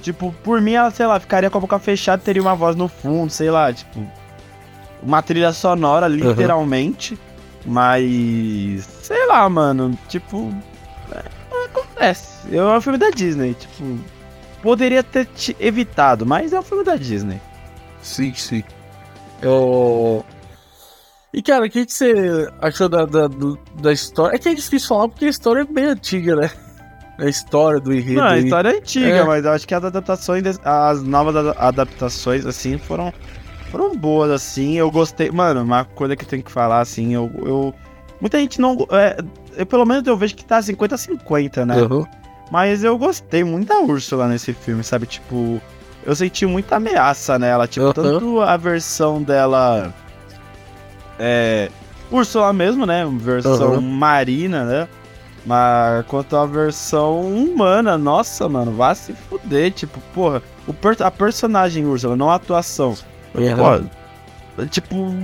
Tipo, por mim ela, sei lá, ficaria com a boca fechada, teria uma voz no fundo, sei lá, tipo, uma trilha sonora, literalmente. Uhum. Mas, sei lá, mano, tipo, é. É um filme da Disney, tipo, poderia ter evitado, mas é um filme da Disney. Sim, sim. Eu... E cara, o que, que você achou da, da, da história? É que é difícil falar porque a história é bem antiga, né? A história do enredo. Não, a história é antiga, é. mas eu acho que as adaptações, as novas adaptações, assim, foram, foram boas, assim. Eu gostei. Mano, uma coisa que eu tenho que falar, assim, eu. eu muita gente não. É, eu, pelo menos eu vejo que tá 50-50, né? Uhum. Mas eu gostei muito da Úrsula nesse filme, sabe? Tipo, eu senti muita ameaça nela. Tipo, uhum. tanto a versão dela. É. Úrsula mesmo, né? Versão uhum. marina, né? Mas quanto a versão humana, nossa, mano, vá se fuder. Tipo, porra, o per a personagem Úrsula, não a atuação. Uhum. Pô, tipo,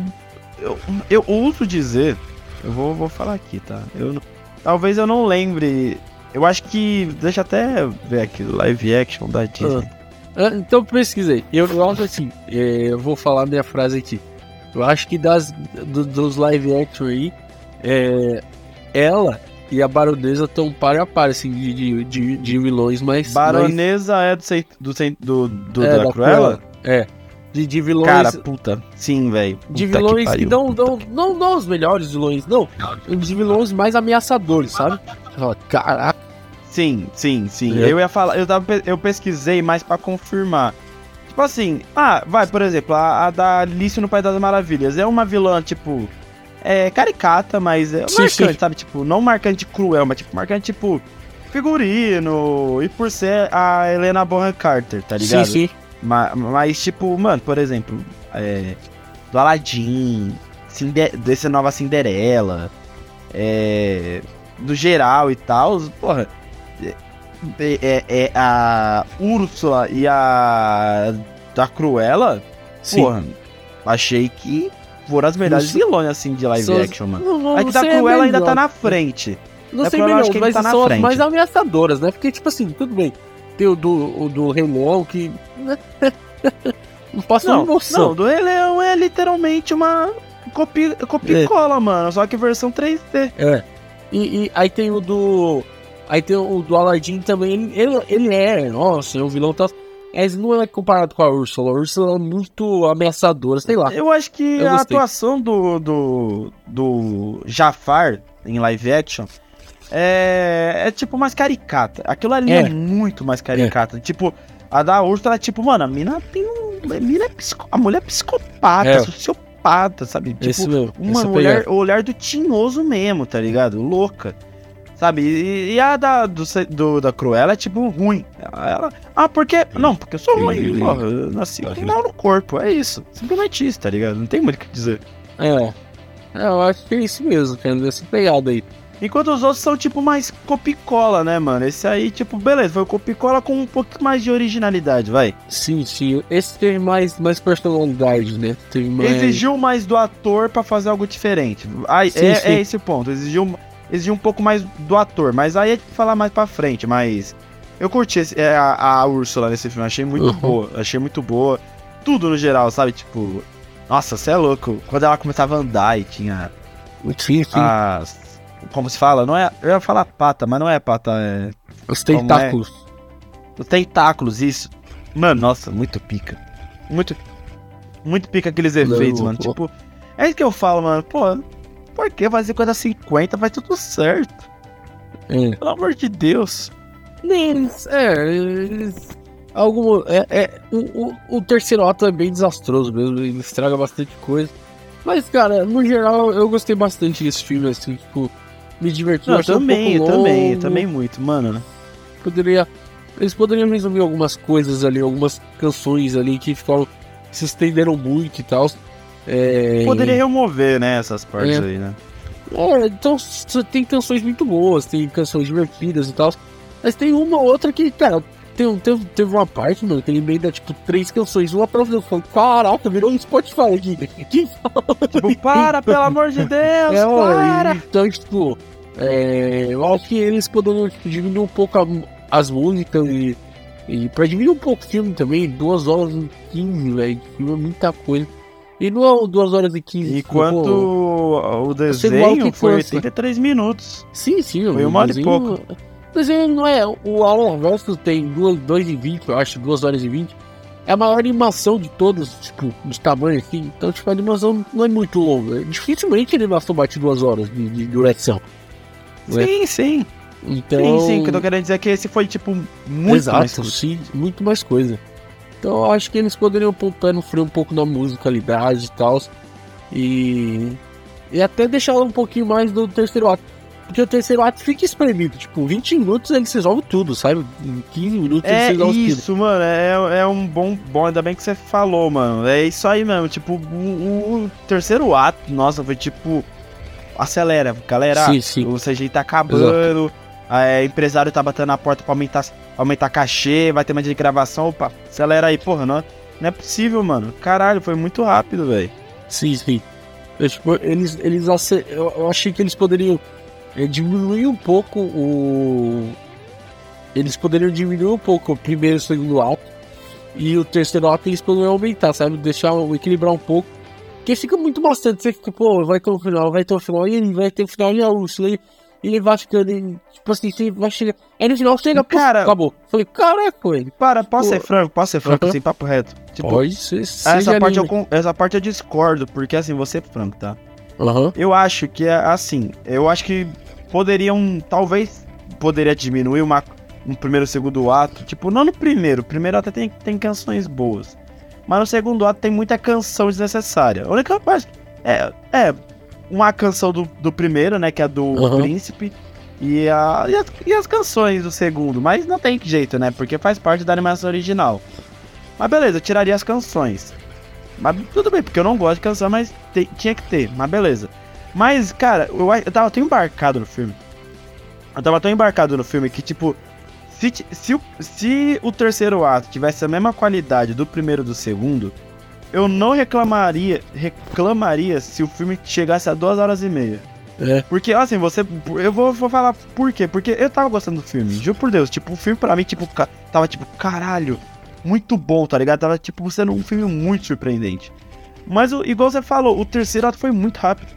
eu, eu ouso dizer. Eu vou, vou falar aqui, tá? Eu, talvez eu não lembre. Eu acho que. Deixa até ver aqui, live action da Disney. Uhum. Ah, então pesquisei. Eu, eu acho assim, é, eu vou falar minha frase aqui. Eu acho que das, do, dos live action aí, é, ela e a baronesa estão par a par, assim, de, de, de vilões mais. Baronesa mais... é do, do, do, do é, da, da Cruella? É. De, de vilões. Cara, puta. Sim, velho. De vilões que, que não, não, não, não os melhores vilões, não. De vilões mais ameaçadores, sabe? Caraca Sim, sim, sim. Eu ia falar, eu, tava, eu pesquisei mais para confirmar. Tipo assim, ah, vai, por exemplo, a, a da Alice no País das Maravilhas. É uma vilã, tipo, é caricata, mas é sim, marcante, sim. sabe? Tipo, não marcante cruel, mas tipo, marcante, tipo, figurino. E por ser a Helena Bonham Carter, tá ligado? Sim, sim. Mas, mas tipo, mano, por exemplo, é, do Aladdin, Cinder desse nova Cinderela, é, do geral e tal, porra é, é, é a Úrsula e a da Cruella, Sim. porra, achei que foram as melhores vilões assim de live action, mano. Não, não, é que da Cruella ainda tá na frente. Não sei melhor, que mas tá são as mais ameaçadoras, né? Porque, tipo assim, tudo bem. Tem o do, o do Rei Leão que. não posso não, noção. Não, do Rei Leão é literalmente uma copia, copia é. cola, mano. Só que versão 3D. É. E, e aí tem o do. Aí tem o do Aladdin também, ele, ele, é, nossa, é um vilão tá. Mas não é comparado com a Ursula. A Ursula é muito ameaçadora, sei lá. Eu acho que eu a atuação do, do, do Jafar em live action é, é tipo mais caricata. Aquilo ali é, é muito mais caricata. É. Tipo, a da Ursula é tipo, mano, a mina tem um. A, mina é psico, a mulher é psicopata, é. sociopata, sabe? Tipo, Esse meu, uma mulher, o olhar do tinhoso mesmo, tá ligado? Louca. Sabe? E, e a da, do, do, da Cruella é tipo ruim. Ela, ah, porque. Não, porque eu sou ruim. Porra, eu nasci com mal no corpo. É isso. Simplesmente isso, tá ligado? Não tem muito o que dizer. É. é. Eu acho que é isso mesmo, cara. Dessa pegada aí. Enquanto os outros são tipo mais copicola, né, mano? Esse aí, tipo, beleza, foi copicola com um pouco mais de originalidade, vai. Sim, sim. Esse teve mais, mais personalidade, né? Teve mais... Exigiu mais do ator para fazer algo diferente. Aí, sim, é, sim. é esse o ponto. Exigiu exigia um pouco mais do ator, mas aí é falar mais pra frente, mas. Eu curti esse, é, a, a Úrsula nesse filme, achei muito uhum. boa, achei muito boa. Tudo no geral, sabe? Tipo, nossa, você é louco. Quando ela começava a andar e tinha. Sim, sim. As, como se fala? Não é, eu ia falar pata, mas não é pata, é. Os tentáculos. É? Os tentáculos, isso. Mano, nossa, muito pica. Muito. Muito pica aqueles efeitos, não, mano. Tipo, é isso que eu falo, mano. Pô, porque vai 50-50, vai tudo certo. É. Pelo amor de Deus. Eles, é, eles, algum, é, é o, o, o, terceiro ato é bem desastroso mesmo, ele estraga bastante coisa. Mas, cara, no geral, eu gostei bastante desse filme, assim, tipo, me diverti. Não, eu também, um eu também, eu também muito, mano. Né? Poderia, eles poderiam resumir algumas coisas ali, algumas canções ali que ficaram se estenderam muito e tal. É... Poderia remover, né, essas partes É. aí, né? É, então tem canções muito boas, tem canções divertidas e tal. Mas tem uma ou outra que, cara, tem, teve, teve uma parte, mano, que ele emenda, tipo, três canções, uma pra. Eu falo, caraca, virou um Spotify aqui. Que Tipo, para, pelo amor de Deus, É, para! então, tipo, é, eu acho que eles poderiam tipo, diminuir um pouco a- as músicas e, e pra diminuir um pouco o filme também, duas horas e 15, velho. Filme é muita coisa. E não é duas horas e 15. Enquanto pô, o desenho foi cansa. 83 minutos. Sim, sim. Foi o uma hora e pouco. O desenho não é. O Alan Versus tem 2 e 20, eu acho, 2 horas e 20. É a maior animação de todos, tipo, de tamanho assim. Então, tipo, a animação não é muito longa. Dificilmente a animação bate duas horas de, de duração. Né? Sim, sim. Então. Sim, sim. O que eu tô querendo dizer é que esse foi, tipo, muito Exato, mais curto. sim, muito mais coisa. Então eu acho que eles poderiam pôr no freio um pouco na musicalidade e tal. E. E até deixar um pouquinho mais do terceiro ato. Porque o terceiro ato fica espremido. Tipo, 20 minutos eles resolvem tudo, sabe? Em 15 minutos eles É resolvem tudo. isso, mano. É, é um bom, bom. Ainda bem que você falou, mano. É isso aí mesmo. Tipo, o- o terceiro ato, nossa, foi tipo. Acelera, galera. Sim, sim. O CGI tá acabando. A empresário tá batendo na porta pra aumentar, aumentar cachê. Vai ter mais de gravação. Opa, acelera aí, porra. Não, não é possível, mano. Caralho, foi muito rápido, velho. Sim, sim. Eu, tipo, eles, eles ace- eu achei que eles poderiam é, diminuir um pouco o. Eles poderiam diminuir um pouco o primeiro e o segundo ato. E o terceiro ato eles poderiam aumentar, sabe? Deixar equilibrar um pouco. Porque fica muito bastante. Você fica, pô, vai ter um final, vai ter um final, e ele vai ter um final e a Úrsula. E ele vai ficando. e, Tipo assim, você vai chegar. Aí no final chega, pô, Cara- acabou. Falei, caraca, ele. Para, posso Pô. ser franco? Posso ser franco, Aham. assim, papo reto? Tipo, Pode ser. essa parte, eu, essa parte eu discordo, porque assim, vou ser franco, tá? Eu acho que é assim, eu acho que poderiam, talvez, poderia diminuir uma, um primeiro segundo ato, tipo, não no primeiro, o primeiro até tem, tem canções boas, mas no segundo ato tem muita canção desnecessária. A única parte é, é uma canção do, do primeiro, né, que é do Aham. Príncipe, e, a, e, as, e as canções do segundo, mas não tem jeito, né, porque faz parte da animação original. Mas beleza, eu tiraria as canções. Mas tudo bem, porque eu não gosto de canção, mas te- tinha que ter, mas beleza. Mas, cara, eu, a- eu tava tão embarcado no filme. Eu tava tão embarcado no filme que, tipo, se, se, o, se o terceiro ato tivesse a mesma qualidade do primeiro e do segundo, eu não reclamaria, reclamaria se o filme chegasse a duas horas e meia. É. Porque, assim, você. Eu vou, vou falar por quê. Porque eu tava gostando do filme, juro por Deus. Tipo, o filme pra mim, tipo, tava tipo, caralho, muito bom, tá ligado? Tava, tipo, sendo um filme muito surpreendente. Mas, igual você falou, o terceiro ato foi muito rápido.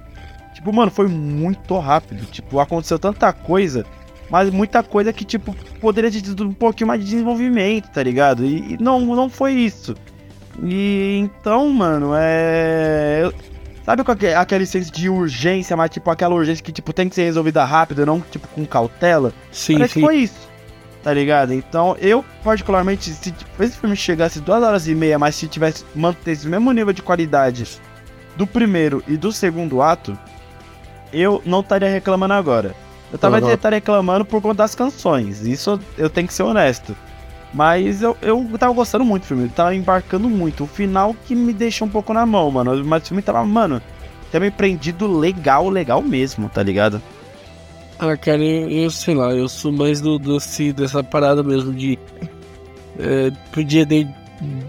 Tipo, mano, foi muito rápido. Tipo, aconteceu tanta coisa, mas muita coisa que, tipo, poderia ter tido um pouquinho mais de desenvolvimento, tá ligado? E, e não, não foi isso. E então, mano, é. Sabe com aque- aquele senso de urgência, mas tipo aquela urgência que tipo tem que ser resolvida rápido, não tipo com cautela? Sim, Parece sim. que foi isso. Tá ligado? Então, eu, particularmente, se tipo, esse filme chegasse duas horas e meia, mas se tivesse mantesse o mesmo nível de qualidade do primeiro e do segundo ato, eu não estaria reclamando agora. Eu talvez Aham. estaria reclamando por conta das canções. Isso eu tenho que ser honesto. Mas eu, eu tava gostando muito do filme, tava embarcando muito. O final que me deixou um pouco na mão, mano. Mas o filme tava, mano, tava me prendido legal, legal mesmo, tá ligado? Ah, cara, eu, eu sei lá, eu sou mais do, do assim, dessa parada mesmo de. É, podia de,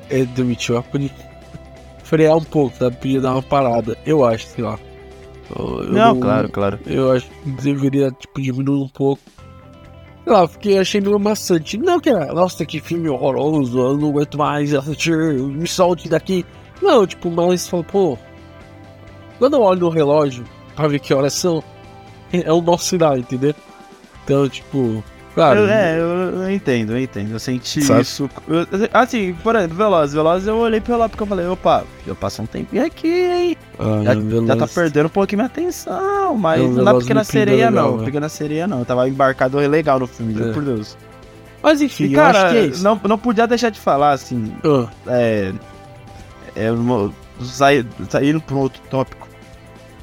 é, demitir, podia frear um pouco, sabe? Podia dar uma parada, eu acho, sei lá. Eu- eu não, claro, claro. Eu acho que deveria, tipo, diminuir um pouco. Sei lá, fiquei achei meio maçante. Não que, nossa, que filme horroroso, eu não aguento mais assistir, me solte daqui. Não, tipo, mas falo, pô. Quando eu olho no relógio pra ver que horas são, é o nosso sinal, entendeu? Então, tipo, claro. Eu- é, eu, eu entendo, eu entendo. Eu senti Sabe? isso. Eu- assim, por exemplo, Veloz. Veloz eu olhei pelo lado porque eu falei, opa, eu passo um tempinho aqui, hein? ah, Já, Veloz- já tá perdendo um pouquinho minha atenção, mas Não, dá Veloz Pequena Sereia, legal, não. né? Pequena Sereia, não. Eu tava embarcado legal no filme, É. por Deus. Mas enfim, E, cara, é isso. não, não podia deixar de falar, assim, Ah, é. É. Sair, saindo pra um outro tópico.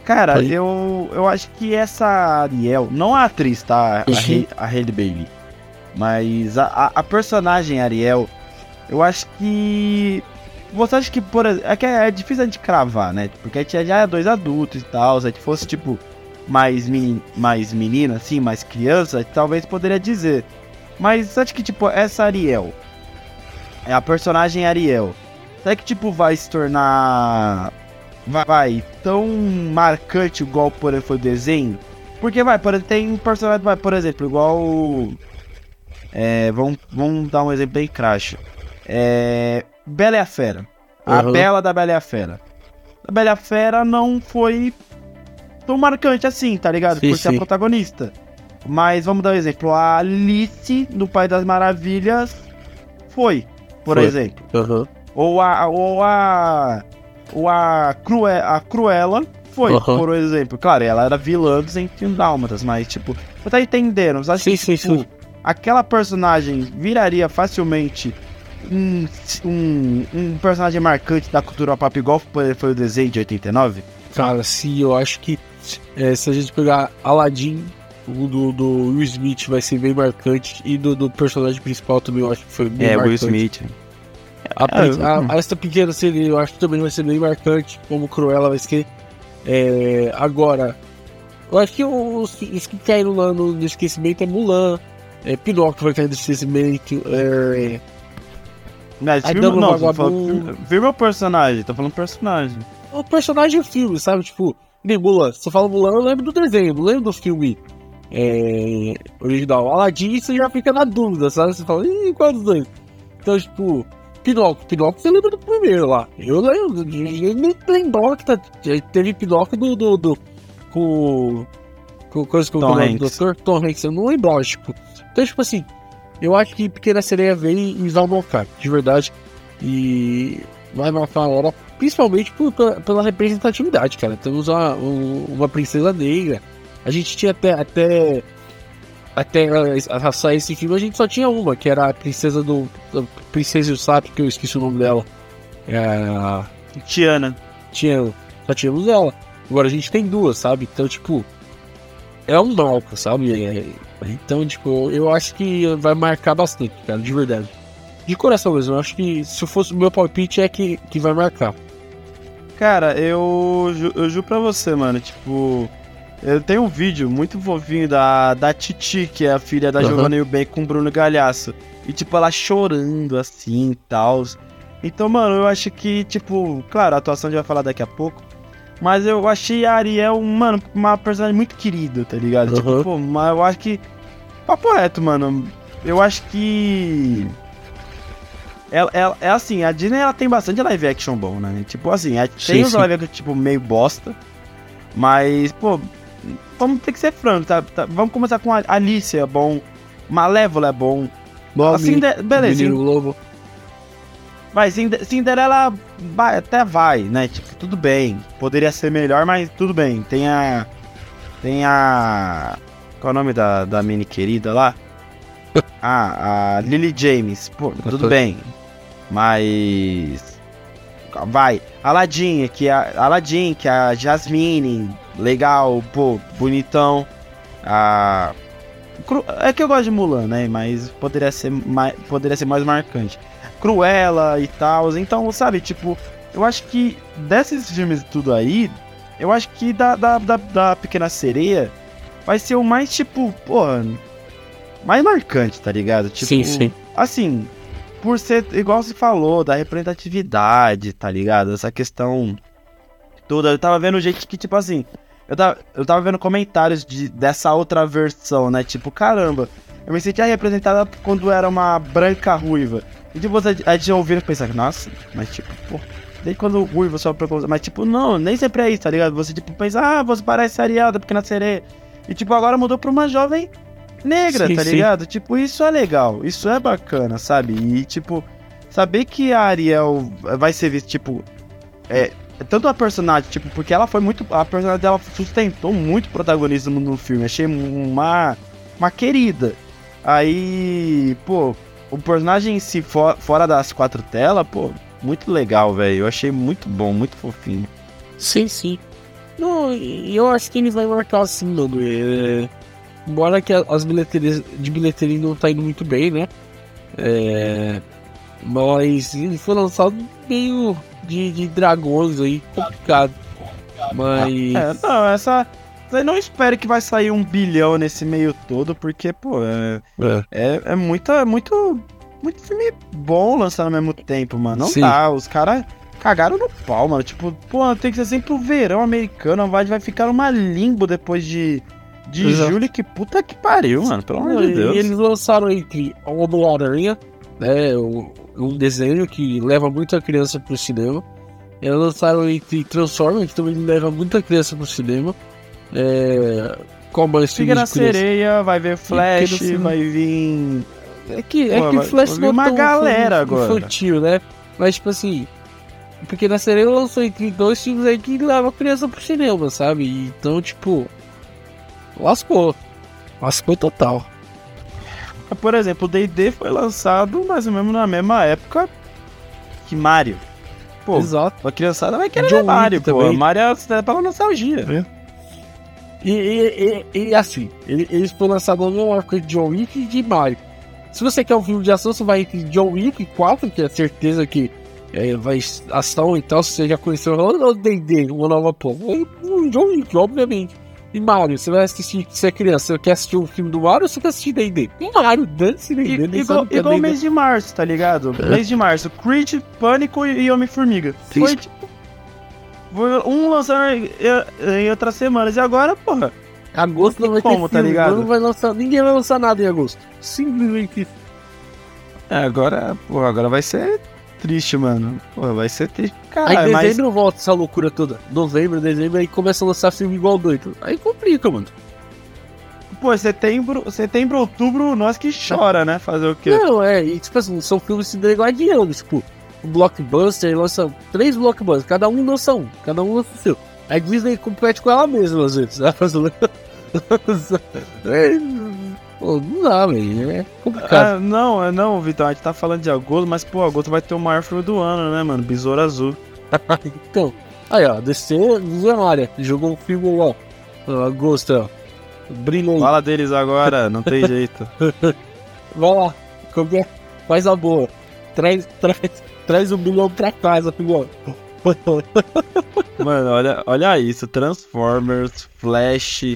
Cara, eu, eu acho que essa Ariel, não a atriz, tá? A, Uhum. A Hailey Bailey. Mas a, a, a personagem Ariel, eu acho que Você acha que, por é que é difícil a gente cravar, né? Porque a gente já é dois adultos e tal. Se a gente fosse, tipo, mais, meni, mais menina, assim, mais criança, talvez poderia dizer. Mas acho que, tipo, essa Ariel. É a personagem Ariel. Será que, tipo, vai se tornar. Vai, vai tão marcante igual, por foi o desenho? Porque, vai, por, tem personagem, vai, por exemplo, igual. É, vamos, vamos dar um exemplo bem crash. É, Bela e a Fera. A Uhum. Bela da Bela e a Fera. A Bela e a Fera não foi tão marcante assim, tá ligado? Sim, Por ser a sim. protagonista. Mas vamos dar um exemplo. A Alice no Pai das Maravilhas foi, por Foi. exemplo. Aham. Ou a. Ou a. Ou a, Crue, a Cruella foi, Aham. por exemplo. Claro, ela era vilã dos 101 Dálmatas, mas tipo. Você tá entendendo? Você acha Sim, que, sim, tipo, sim. aquela personagem viraria facilmente um, um, um personagem marcante da cultura pop igual foi, o desenho de 89? Cara, sim, eu acho que é, se a gente pegar Aladdin, o do, do Will Smith vai ser bem marcante. E do, do personagem principal também eu acho que foi bem marcante. Smith. A, É, a- a essa pequena seria, eu acho que também vai ser bem marcante, como Cruella vai ser. É, agora, eu acho que os, os que caíram lá no, no esquecimento é Mulan, é, Pinóquio vai cair no esquecimento, é, Mas, dando não, uma tô falando, vagabundo. viu, viu meu personagem, tô falando personagem. o personagem do filme, sabe? Tipo, nem Mulan. Se eu falo Mulan, eu lembro do desenho, não lembro do filme é, original. Aladdin, você já fica na dúvida, sabe? Você fala, ih, qual dos dois? Então, tipo, Pinóquio. Pinóquio você lembra do primeiro lá. Eu lembro, eu nem lembrava que tá, teve Pinóquio do. do, do com. Com coisa que Tom o nome do doutor. Tom Hanks, eu não lembrava, tipo. Então, tipo assim, eu acho que Pequena Sereia vem e vai marcar, de verdade. E vai marcar a hora, principalmente por- pela, pela representatividade, cara. Temos uma, um- uma princesa negra. A gente tinha até. Até, até a, a sair esse filme, a gente só tinha uma, que era a princesa do. A princesa e o Sapo, que eu esqueci o nome dela. É, Tiana. tinha, só tínhamos ela. Agora a gente tem duas, sabe? Então, tipo, é um marco, sabe? É- então, tipo, eu acho que vai marcar bastante, cara, de verdade. De coração mesmo, eu acho que se fosse o meu palpite é que, que vai marcar. Cara, eu, eu juro pra você, mano, tipo. Eu tenho um vídeo muito fofinho da, da Titi, que é a filha da Aham. Giovanna Eubank com o Bruno Galhaço. E, tipo, ela chorando assim e tal. Então, mano, eu acho que, tipo, claro, a atuação a gente vai falar daqui a pouco. Mas eu achei a Ariel, mano, uma personagem muito querida, tá ligado? Tipo, Aham. pô, mas eu acho que. Papo reto, mano. Eu acho que. Ela, ela- é assim, a Disney ela tem bastante live action bom, né? Tipo assim, é- tem Sim, os live action tipo meio bosta. Mas, pô, vamos ter que ser franco, tá? Tá, Vamos começar com a Alice, é bom. Malévola é bom. Assim, de- beleza, Menino Globo. Vai, Cinde- Cinderela vai, até vai, né? Tipo, tudo bem. Poderia ser melhor, mas tudo bem. Tem a. Tem a. Qual é o nome da, da mini querida lá? Ah, a Lily James. Pô, tudo bem. Mas. Vai. Aladdin, que é a Aladdin, que é a Jasmine. Legal, pô, bonitão. A. Cru- É que eu gosto de Mulan, né? Mas poderia ser mais, poderia ser mais marcante. Cruella e tal. Então, sabe, tipo, eu acho que desses filmes e tudo aí, eu acho que da, da, da, da Pequena Sereia vai ser o mais, tipo, porra, mais marcante, tá ligado? Tipo, sim, sim. assim, por ser, igual você falou, da representatividade, tá ligado? Essa questão toda. Eu tava vendo gente que, tipo assim, eu tava, eu tava vendo comentários de, dessa outra versão, né? Tipo, caramba, eu me sentia representada quando era uma branca ruiva. E tipo, você, a gente ouvindo e pensar, nossa, mas tipo, pô, desde quando ruiva só pra Mas tipo, não, nem sempre é isso, tá ligado? Você tipo pensa, ah, você parece Ariel da Pequena Sereia. E tipo, agora mudou pra uma jovem negra, Sim, tá sim. ligado? Tipo, isso é legal, isso é bacana, sabe? E tipo, saber que a Ariel vai ser tipo, é, tanto a personagem, tipo, porque ela foi muito, a personagem dela sustentou muito protagonismo no filme, achei uma, uma querida. Aí, pô, o personagem em si, fo- fora das quatro telas, pô, muito legal, velho, eu achei muito bom, muito fofinho. Sim, sim. Não, eu acho que eles vão marcar assim, mano. É, embora que as bilheterias de bilheteria não tá indo muito bem, né? É, Mas ele foi lançado meio de, de dragões aí, complicado. Mas. É, não, essa. Eu não espere que vai sair um bilhão nesse meio todo, porque, pô, é, É. é, é muita, muito, muito filme bom lançar ao mesmo tempo, mano. Não Sim. dá, os caras cagaram no pau, mano. Tipo, pô, tem que ser sempre o verão americano, vai, vai ficar numa limbo depois de, de Exato. julho, que puta que pariu, mano, pelo amor de E Deus. eles lançaram entre Homem-Aranha, né? o- Um desenho que leva muita criança pro cinema. Eles lançaram entre Transformers, que também leva muita criança pro cinema. É, como Pequena de criança. Sereia, vai ver Flash, vai vir... É que, é Pô, que vai- Flash não é uma galera agora. infantil, né? Mas, tipo assim, Pequena Sereia lançou entre dois filmes aí que leva a criança pro cinema, sabe? Então, tipo, lascou. Lascou total. Por exemplo, o D&D foi lançado mais ou menos na mesma época que Mario. Pô, Exato. a criançada vai querer ver Mario, pô. também. Mario é pela nostalgia. E, e, e, e assim, ele- eles foram lançados mesma época de John Wick e de Mario. Se você quer um filme de ação, você vai entre John Wick 4, que é certeza que é, vai ação e tal, se você já conheceu o D&D, uma nova pô. Um John Wick, obviamente. E Mario, você vai assistir, se é criança, você quer assistir um filme do Mario ou você quer assistir D&D? Mario, dance D&D, igual é igual mês de março, tá ligado? É. Mês de março, Creed, Pânico e Homem-Formiga. Sim. Foi tipo. Foi um lançando em, outras semanas. E agora, porra. Agosto não vai ter Como, tá filme, ligado? Não vai lançar, ninguém vai lançar nada em agosto. Simplesmente É, agora, porra, agora vai ser triste, mano. Porra, vai ser triste. Aí Cara, em mas. dezembro volta essa loucura toda. Novembro, dezembro, aí começa a lançar filme igual doido. Aí complica, mano. Pô, setembro, setembro, outubro, nós que chora, né? Fazer o quê? Não, é, e tipo assim, são filmes se degradando, tipo, o blockbuster lança três blockbusters, cada um lança um, cada um lança o seu. Aí Disney compete com ela mesma às vezes, né? Pô, não dá, velho, é complicado. Ah, não, é não, Vitor, a gente tá falando de agosto, mas, pô, agosto vai ter o maior filme do ano, né, mano? Besouro Azul. Então, aí ó, DC visionária, jogou um filme ó, agosto, ó, brilhou Fala deles agora, não tem jeito. Vai lá, come- faz a boa. Traz, traz, traz o bilhão pra casa, filhão. Mano, olha, olha isso: Transformers, Flash,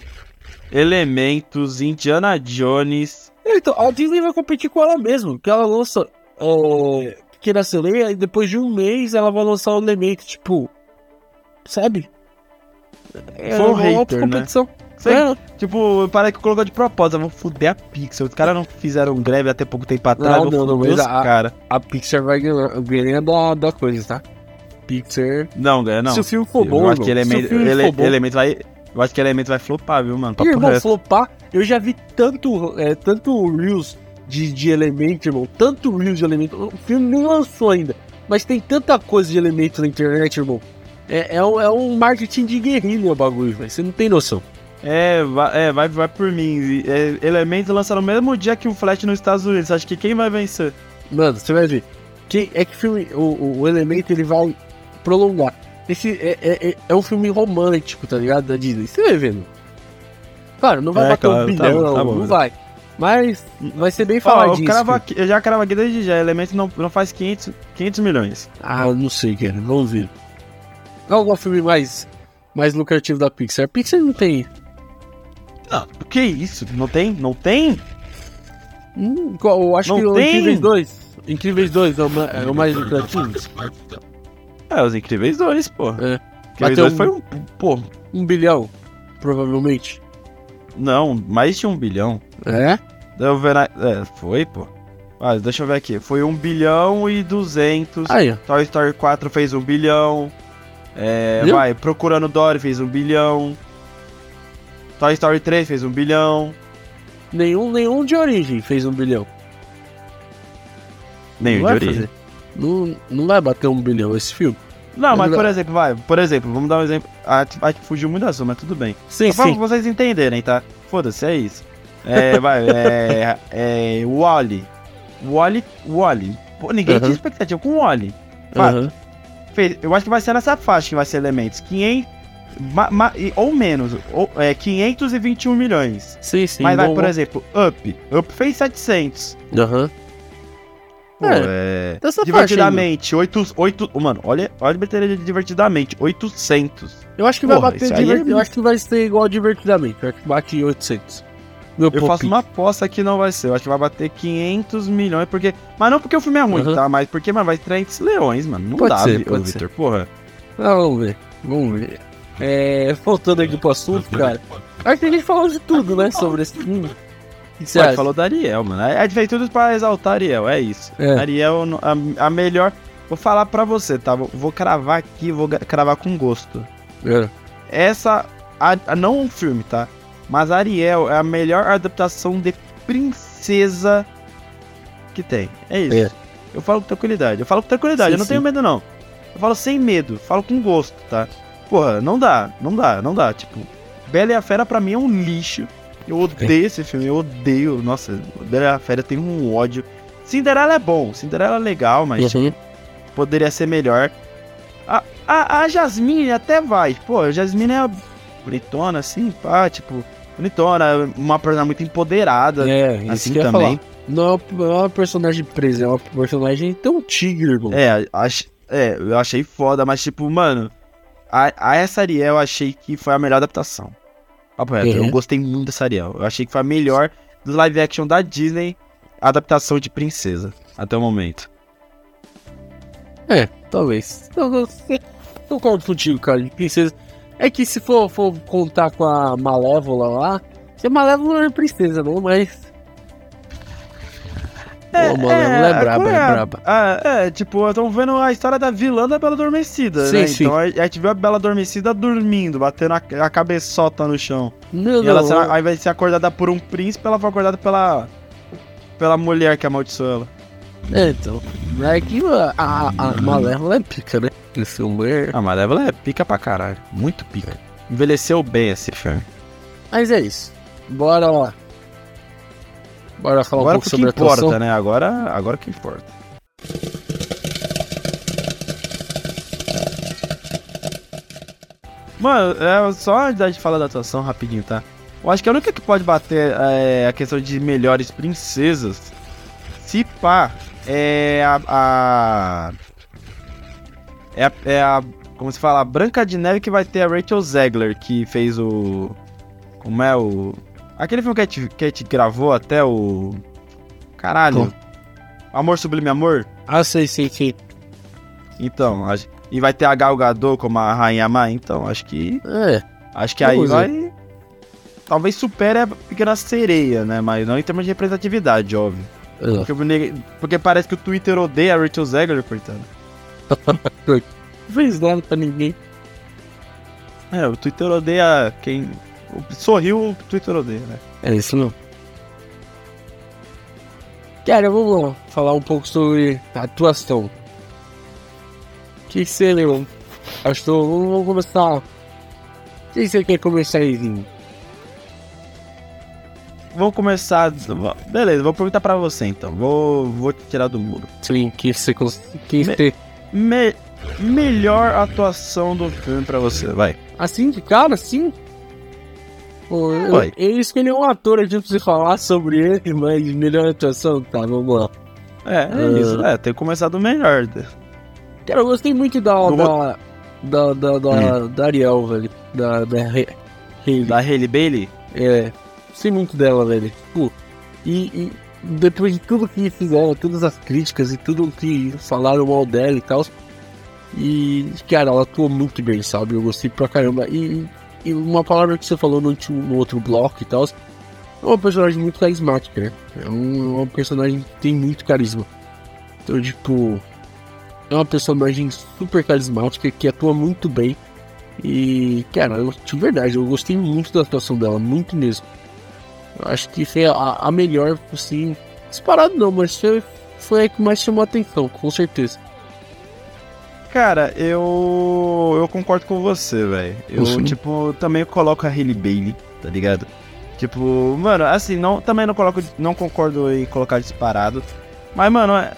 Elementos, Indiana Jones. Então, a Disney vai competir com ela mesmo, porque ela lança é, Pequena Sereia e depois de um mês ela vai lançar o elemento, tipo, sabe? É Foi um uma hater, outra né? competição. Sei, É, Tipo, parece que colocou de propósito, vou fuder a Pixel. Os caras não fizeram greve até pouco tempo atrás, Não, não, não, mas a- cara. a Pixar vai ganhar, da, da coisa, tá? Pixar. Não, ganha não. Se o filme for bom, que se o filme ele- for bom, elemento vai. Eu acho que elemento vai flopar, viu, mano? Papo irmão, reto. flopar, eu já vi tanto, é, tanto Reels de, de elemento, irmão. Tanto Reels de elemento. O filme nem lançou ainda. Mas tem tanta coisa de elemento na internet, irmão. É, é, um, é um marketing de guerrilha o bagulho, velho. Você não tem noção. É, vai, é, vai, vai por mim. É, elemento lança no mesmo dia que o Flash nos Estados Unidos. Acho que quem vai vencer? Mano, você vai ver. Que, é que filme, o, o, o elemento ele vai prolongar. Esse é, é, é, é um filme romântico, tá ligado? Da Disney. Você vai vendo. Claro, não vai É, bater claro, um tá bilhão, bom, tá não, não vai. Mas vai ser bem Ó, faladinho. eu, já cravo aqui desde já. Elemento não, não faz 500, 500 milhões. Ah, não sei, cara. Vamos ver. Qual é o filme mais, mais lucrativo da Pixar? A Pixar não tem. Não, que isso? Não tem? Não tem? Hum, qual- eu acho Não que o tem? Incríveis 2. Incríveis 2 é o, é o mais lucrativo. É, os Incríveis 2, pô. É. Incríveis Bateu 2 um- foi um. Pô, Um bilhão, provavelmente. não, mais de um bilhão. É? Deu ver. É, foi, pô. Ah, deixa eu ver aqui. Foi 1 bilhão e 200. Aí. Toy Story 4 fez 1 bilhão. É, Viu? vai, Procurando Dory fez 1 bilhão. Toy Story 3 fez 1 bilhão. Nenhum, nenhum de origem fez um bilhão. Vai de origem. fazer. Não, não vai bater um bilhão esse filme. Não, mas por exemplo, vai, por exemplo, vamos dar um exemplo. A a gente fugiu muito da sua, mas tudo bem. Sim, Só pra sim. vocês entenderem, tá? Foda-se, é isso. É, vai, é. É. Wally. Wally. Wally. Pô, ninguém Aham. tinha expectativa com Wally. Vai, Aham. Fez- Eu acho que vai ser nessa faixa que vai ser elementos. 500. ma- ma- ou menos. Ou, é, 521 milhões. Sim, sim. mas vai, bom, por bom. exemplo, Up. Up fez 700. Aham. Pô, é. Dessa divertidamente, 8, 8. Mano, olha, olha a bilheteria de divertidamente, 800. Eu acho que vai Porra, bater. é- Eu acho que vai ser igual divertidamente. Eu acho que bate 800. Meu Eu faço uma aposta que não vai ser. Eu acho que vai bater 500 milhões, porque. Mas não porque o filme é ruim, Uhum. tá? Mas porque, mano, vai estrear entre leões, mano. Não Pode dá, ser, pode ô, ser. Vitor. Porra. Ah, vamos ver. Vamos ver. É, voltando aqui pro assunto, cara. Acho que a gente falou de tudo, né? Sobre esse filme. Que você acha? falou da Ariel, mano. A gente fez tudo pra exaltar a Ariel, é isso. É. Ariel, a, a melhor. Vou falar pra você, tá? Vou, vou cravar aqui, vou cravar com gosto. É. Essa. A, não um filme, tá? Mas Ariel é a melhor adaptação de princesa que tem. É isso. É. Eu falo com tranquilidade. Eu falo com tranquilidade, Sim, eu não sim. tenho medo, não. Eu falo sem medo, falo com gosto, tá? Porra, não dá, não dá, não dá. Tipo, Bela e a Fera pra mim é um lixo. Eu odeio esse filme, eu odeio. Nossa, Bela e a Fera tem um ódio. Cinderela é bom, Cinderela é legal, mas Uhum. poderia ser melhor. A, a, a Jasmine até vai. Pô, a Jasmine é bonitona, assim, pá, tipo, bonitona, uma personagem muito empoderada, É, isso assim que eu ia também. falar. Não é uma- não é uma personagem presa, é uma personagem tão tigre, irmão. É, ach, é, eu achei foda, mas tipo, mano, a, a essa Ariel eu achei que foi a melhor adaptação. Papo reto, Uhum. eu gostei muito dessa Ariel. Eu achei que foi a melhor dos live action da Disney, adaptação de princesa, até o momento. É, talvez. Eu, eu, eu concordo contigo, cara, de princesa. É que se for, for contar com a Malévola lá, se a Malévola é princesa, não, mas. Pô, a Malévola é braba, é braba. Ah, é, tipo, estamos vendo a história da vilã da Bela Adormecida, Sim, né? sim. Então a, a gente viu a Bela Adormecida dormindo, batendo a, a cabeçota no chão. Não, E ela, não, será- invés de ser acordada por um príncipe, ela foi acordada pela. pela mulher que amaldiçoou ela. É, então. É que a, a, a Malévola é pica, né? Esse humor. A Malévola é pica pra caralho. Muito pica. Envelheceu bem esse filme. Mas é isso. Bora lá. Bora falar Agora um pouco sobre a importa, atuação. né? Agora, agora que importa. Mano, é só antes de falar da atuação rapidinho, tá? Eu acho que a única que pode bater é, a questão de melhores princesas, se pá, é a. a- é a, é a- Como se fala? A Branca de Neve que vai ter a Rachel Zegler, que fez o. Como é o. Aquele filme que a gente, que a gente gravou até o. Caralho. Amor Sublime Amor? Ah, sei, sei, sei. Então, acho- e vai ter a Gal Gadot como a Rainha Má, então acho que. É. Acho que aí ver. vai. Talvez supere a Pequena Sereia, né? Mas não em termos de representatividade, óbvio. é. Porque, porque parece que o Twitter odeia a Rachel Zegler, portanto. Não fez nada pra ninguém. É, o Twitter odeia quem. O- Sorriu, o Twitter odeia, né? É isso não. Cara, vamos falar um pouco sobre a atuação. O que você lembra? Acho que vamos começar. Quem você quer começar aí? Vamos começar. Beleza, vou perguntar pra você então. Vou, vou te tirar do muro. Sim, que você Me- você. Me- melhor atuação do filme pra você, vai. Assim de cara, assim? Pô, eu, Vai. eu escolhi um ator aqui pra você falar sobre ele, mas melhor atuação, tá, vamos lá. É, é isso. É, tem que começar do melhor. Cara, eu gostei muito da. Não da, da, da, da, da Ariel, velho. Da. Da. Da Bailey? É. Gostei muito dela, velho. Tipo, e, e depois de tudo que fizeram, todas as críticas e tudo que falaram mal dela e tal. E, cara, ela atuou muito bem, sabe? Eu gostei pra caramba. E, e uma palavra que você falou no, último- no outro bloco e tal. É uma personagem muito carismática, né? É um, uma personagem que tem muito carisma. Então, tipo. É uma personagem super carismática que atua muito bem. E, cara, eu, de verdade, eu gostei muito da atuação dela, muito mesmo. Eu acho que foi a, a melhor, assim. Disparado não, mas foi, foi a que mais chamou a atenção, com certeza. Cara, eu. Eu concordo com você, velho. Eu, tipo, também coloco a Hailey Bailey, tá ligado? Tipo, mano, assim, não, também não coloco. Não concordo em colocar disparado. Mas, mano, é,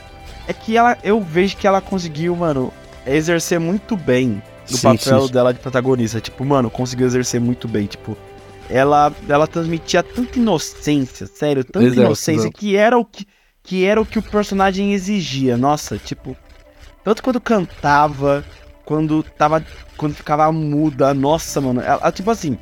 é que ela. Eu vejo que ela conseguiu, mano, exercer muito bem Sim, papel sim. dela de protagonista. Tipo, mano, conseguiu exercer muito bem. Tipo, ela, ela transmitia tanta inocência, sério, tanta Exato, inocência exato. que era o que. que era o que o personagem exigia. Nossa, tipo, tanto quando cantava, quando tava. Quando ficava muda, nossa, mano. Ela, tipo assim.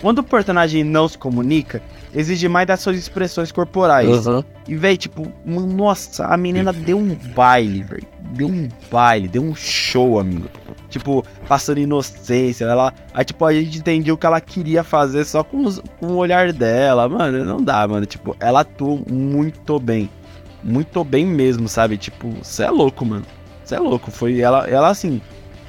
Quando o personagem não se comunica, exige mais das suas expressões corporais. Aham. E, véi, tipo, nossa, a menina deu um baile, velho. Deu um baile, deu um show, amigo. Tipo, passando inocência, ela. Aí, tipo, a gente entendia o que ela queria fazer só com, os- com o olhar dela. Mano, não dá, mano. Tipo, ela atuou muito bem. Muito bem mesmo, sabe? Tipo, você é louco, mano. Você é louco. Foi ela, ela assim.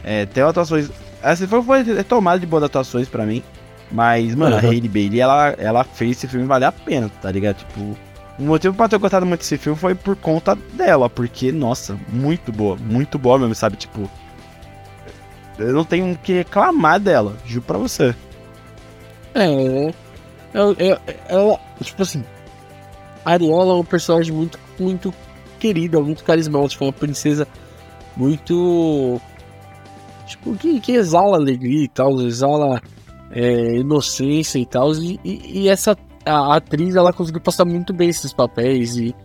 É, tem atuações. Essa foi, foi tomada de boas atuações pra mim. Mas, mano, a Uhum. Hailey Bailey, ela, ela fez esse filme valer a pena, tá ligado? Tipo, o motivo pra eu ter gostado muito desse filme foi por conta dela, porque, nossa, muito boa, muito boa mesmo, sabe? Tipo, eu não tenho o que reclamar dela, juro pra você. É. Ela, ela- ela- tipo assim. A Ariola é um personagem muito, muito querida, muito carismática, uma princesa muito. Tipo, que, que exala alegria e tal, exala é, inocência e tal. E, e, e essa a, a atriz, ela conseguiu passar muito bem esses papéis e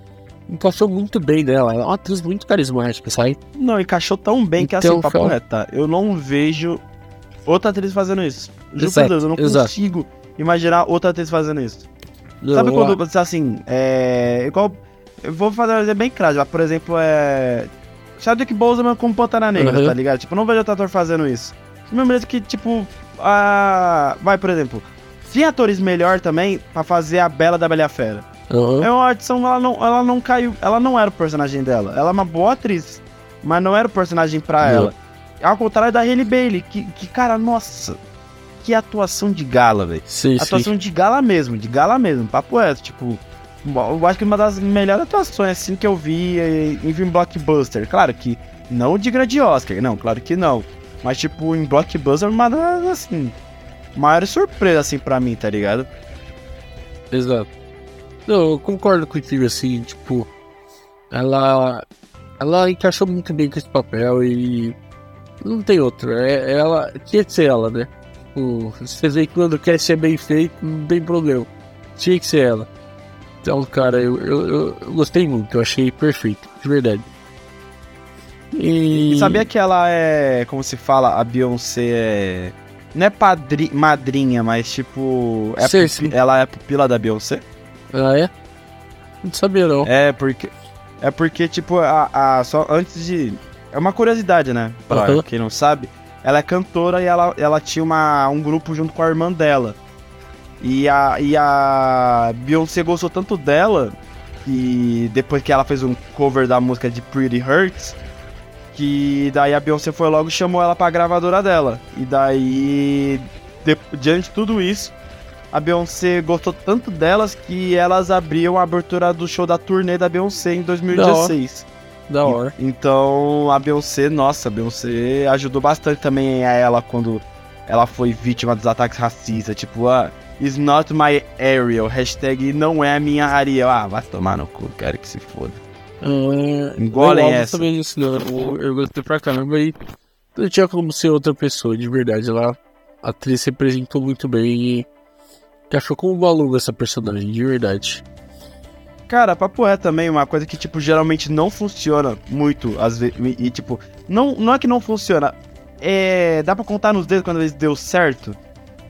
encaixou muito bem nela. Ela é uma atriz muito carismática, sabe? Não, encaixou tão bem que Então, assim, papo foi- reto, tá? Eu não vejo outra atriz fazendo isso. Juro Exato, Deus, eu não exato. consigo imaginar outra atriz fazendo isso. Sabe quando você assim, é. Igual. Eu vou fazer bem claro, por exemplo, é. Chadwick Boseman com Pantera Negra, Uhum. tá ligado? Tipo, não vejo outro ator fazendo isso. Do mesmo jeito que, tipo. A... Vai, por exemplo. Tinha atores melhor também pra fazer a Bela da Bela Fera. Aham. É uma adição, ela não, ela não caiu. Ela não era o personagem dela. Ela é uma boa atriz. Mas não era o personagem pra Não. ela. Ao contrário da Hailey Bailey, que, que, cara, nossa. Que atuação de gala, velho. Sim, sim. Atuação de gala mesmo, de gala mesmo, papo reto, tipo. Eu acho que uma das melhores atuações assim que eu vi eh, em filme blockbuster. Claro que não de grande Oscar, não, claro que não. Mas tipo, em blockbuster, uma das assim. Maior surpresa assim pra mim, tá ligado? Exato. Não, eu concordo contigo, assim, tipo, ela. Ela encaixou muito bem com esse papel e. Não tem outro. É, ela. Tinha que ser ela, né? Tipo, você vê quando quer ser bem feito, não tem problema. Tinha que ser ela. Então, cara, eu, eu, eu- gostei muito, eu achei perfeito, de verdade. E. E sabia que ela é, como se fala, a Beyoncé é. Não é padri madrinha, mas tipo. É pupi- ela é pupila da Beyoncé? Ah, é? Não sabia, não. É, porque. É porque, tipo, a, a- só antes de. É uma curiosidade, né? Pra quem não sabe. Ela é cantora e ela, ela tinha uma, um grupo junto com a irmã dela. E a, e a Beyoncé gostou tanto dela que depois que ela fez um cover da música de Pretty Hurts, que daí a Beyoncé foi logo e chamou ela pra gravadora dela. E daí, de- diante de tudo isso, a Beyoncé gostou tanto delas que elas abriam a abertura do show da turnê da Beyoncé em 2016. Da hora. Então a Beyoncé, nossa, a Beyoncé ajudou bastante também a ela quando ela foi vítima dos ataques racistas. Tipo, ah, is not my Ariel. Hashtag não é a minha Ariel. Ah, vai tomar no cu, quero que se foda. Ah, Engolem eu essa. também disso, não. Eu, eu gostei pra caramba e não tinha como ser outra pessoa, de verdade. Ela, a atriz representou muito bem e encaixou como luva essa personagem, de verdade. Cara, papo é também uma coisa que, tipo, geralmente não funciona muito, às vezes. E, tipo, não, não é que não funciona. É. Dá pra contar nos dedos quando eles deu certo?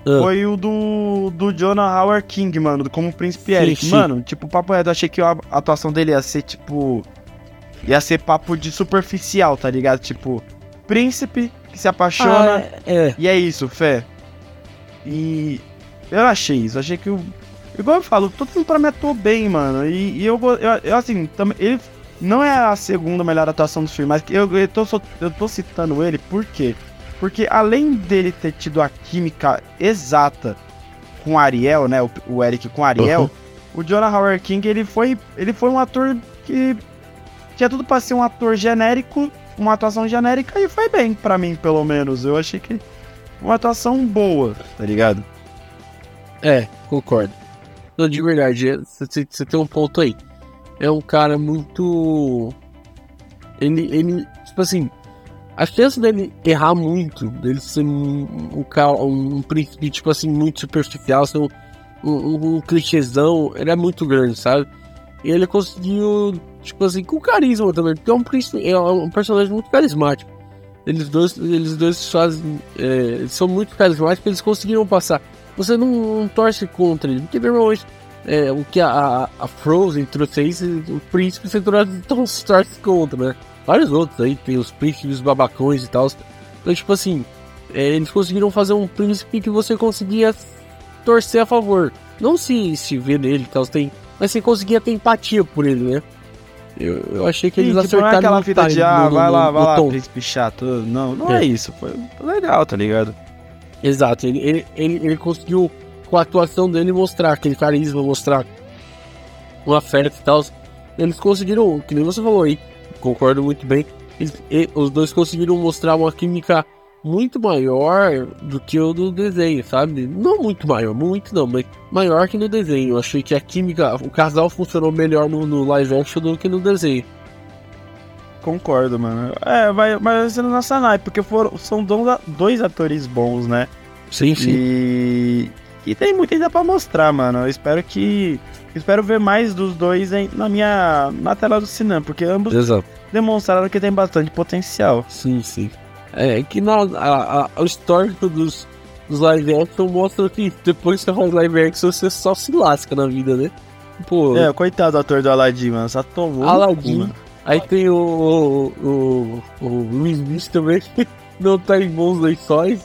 Ah. Foi o do, do Jonah Howard King, mano, como Príncipe Sim, Eric. sim. Mano, tipo, papo reto, eu achei que a atuação dele ia ser, tipo. Ia ser papo de superficial, tá ligado? Tipo, príncipe que se apaixona. Ah, é. E é isso, fé. E eu achei isso, achei que o. Igual eu falo, todo mundo pra mim atuou bem, mano. E, e eu, eu, eu, assim, também. Ele não é a segunda melhor atuação do filme, mas eu, eu, tô, eu tô citando ele por quê? Porque além dele ter tido a química exata com Ariel, né? O, o Eric com Ariel, Uhum. o Jonah Howard King, ele foi, ele foi um ator que tinha tudo pra ser um ator genérico, uma atuação genérica, e foi bem pra mim, pelo menos. Eu achei que uma atuação boa, tá ligado? É, concordo. Não, de verdade, você você tem um ponto aí. É um cara muito. Ele, ele, tipo assim, a chance dele errar muito, dele ser um, um, um príncipe, tipo assim, muito superficial, ser um, um, um clichêzão, ele é muito grande, sabe? E ele conseguiu, tipo assim, com carisma também, porque é um, príncipe- é um personagem muito carismático. Eles dois, eles dois fazem, é, são muito carismáticos, eles conseguiram passar. Você não, não torce contra ele, porque normalmente é, o que a, a, Frozen trouxe aí, o príncipe você torce, torce contra, né? Vários outros aí, tem os príncipes babacões e tal. Então, tipo assim, é, eles conseguiram fazer um príncipe que você conseguia torcer a favor. Não se, se ver nele e tal, tem, mas você conseguia ter empatia por ele, né? Eu, eu achei que eles Sim, tipo, não é acertaram aquela fita de, ah, vai lá, vai lá, tom. príncipe chato. Não, não é, É. isso. Foi legal, tá ligado? Exato, ele, ele, ele, ele conseguiu, com a atuação dele, mostrar aquele carisma, mostrar o afeto e tal. Eles conseguiram, que nem você falou aí, concordo muito bem. eles- e- os dois conseguiram mostrar uma química muito maior do que o do desenho, sabe? Não muito maior, muito não, mas maior que no desenho. Eu achei que a química, o casal funcionou melhor no, no live action do que no desenho. Concordo, mano. É, vai, vai ser na Sanai, porque foram, são dois, dois atores bons, né? Sim, sim. E, e tem muito ainda pra mostrar, mano. Eu espero que. Espero ver mais dos dois em- na minha. na tela do cinema, porque ambos Exato. demonstraram que tem bastante potencial. Sim, sim. É que na, a, a- o histórico dos, dos live action mostra que depois que você faz live action você só se lasca na vida, né? Pô, É, coitado do ator do Aladdin, mano. Só tomou. cu, Aladdin. aí tem o, o, o, o Will Smith também, que não tá em bons lençóis.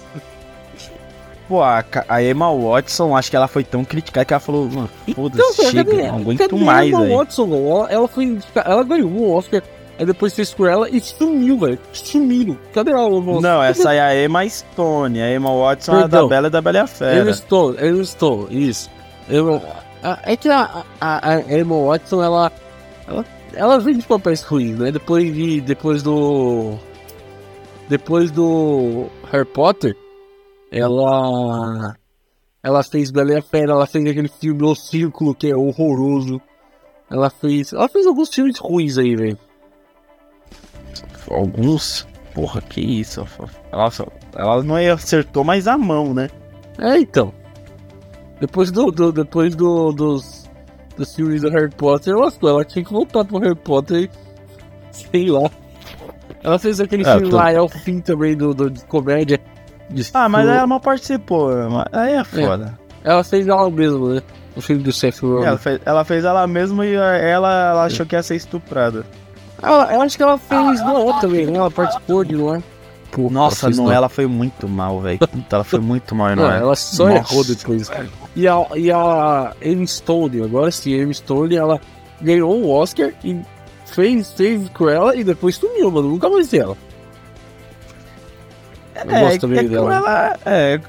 Pô, a, a Emma Watson, acho que ela foi tão criticada que ela falou, mano, foda-se, Então, chega, cadê- não aguento cadê mais, Emma velho. Watson? Ela, ela foi ela ganhou um Oscar, aí depois fez com ela e sumiu, velho. Sumiram. Cadê ela? Emma Não, essa aí é a Emma Stone. A Emma Watson é a da Perdão. Bela e da Bela e a Fera. Emma Stone, Emma Stone, isso. Emma- a- é que a, a, a Emma Watson, ela, ela, ela vem de papéis ruins, né? Depois de, depois do, depois do Harry Potter, ela, ela fez Bela e a Fera, ela fez aquele filme O Círculo, que é horroroso. Ela fez, ela fez alguns filmes ruins aí, velho. Alguns. Porra, que isso. Ela, só- ela não acertou mais a mão, né? É, então. Depois do, do- depois do, dos, dos filmes do Harry Potter, ela, ela tinha que voltar pro Harry Potter e sei lá. Ela fez aquele É, filme tô- lá, é o fim também do, do- de comédia. Ah, mas ela não participou. Aí é foda. ela fez ela mesma, né? O filme do Seth Rogen. Ela, fez, ela fez ela mesma e ela, ela achou que ia ser estuprada. Ela, eu acho que ela fez Noé também, né? Ela participou de Noé. Pô, Nossa, ela não, ela foi muito mal, velho. Ela foi muito mal, Não, não é? ela só Nossa. errou depois. E a, e a Emma Stone, agora sim, a Emma Stone, ela ganhou um Oscar e fez, fez Cruella e depois sumiu, mano. Nunca mais vi ela. Eu É, gosto também é, dela. Cruella, é,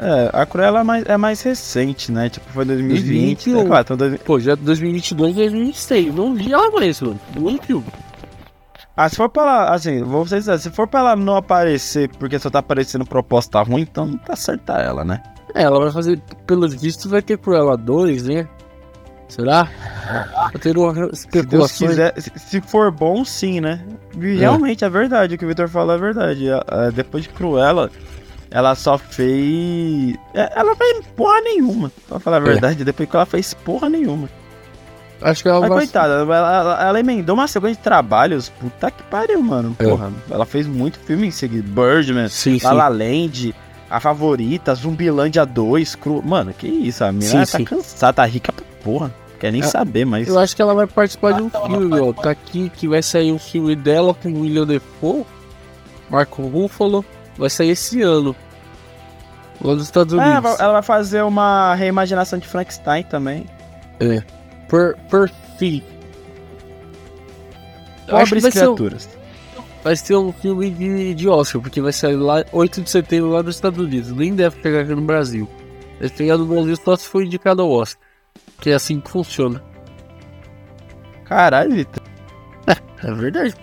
é, a Cruella é mais, é mais recente, né? Tipo, foi 2020. 2021. É, claro, então, dois- Pô, já 2022, 2026. Não vi ela mais, mano. Não viu. Ah, se for pra ela, assim, vou ser sincero, se for pra ela não aparecer porque só tá aparecendo proposta ruim, então não tá acertar ela, né? É, ela vai fazer, pelos vistos, vai ter Cruella 2, né? Será? Vai ter uma Se especulação. quiser, se, se for bom, sim, né? E Realmente é verdade, o que o Victor falou é verdade. Depois de Cruella, ela só fez. é, Ela fez porra nenhuma, pra falar a É. verdade. Depois que ela fez porra nenhuma. Acho que ela Mas vai. coitada, ela, ela, ela emendou uma sequência de trabalhos. Puta que pariu, mano. É. Porra, ela fez muito filme em seguida. Birdman, Sim, sim. La La Land, A Favorita, Zumbilândia 2, Cru... Mano, que isso, a menina tá sim. cansada, tá rica pra porra. Quer nem É, saber, mas... Eu acho que ela vai participar de um filme, ó. Tá aqui que vai sair um filme dela com o William Defoe, Marco Ruffalo. Vai sair esse ano. Lá dos Estados É, Unidos. vai- ela vai fazer uma reimaginação de Frankenstein também. Per, Perfil. Eu acho que Pobres um, criaturas. Vai ser um filme de, de Oscar, porque vai sair lá 8 de setembro lá nos Estados Unidos. Nem deve pegar aqui no Brasil. Deve pegar no Brasil só se for indicado ao Oscar. Que é assim que funciona. Caralho, Vitor. É verdade.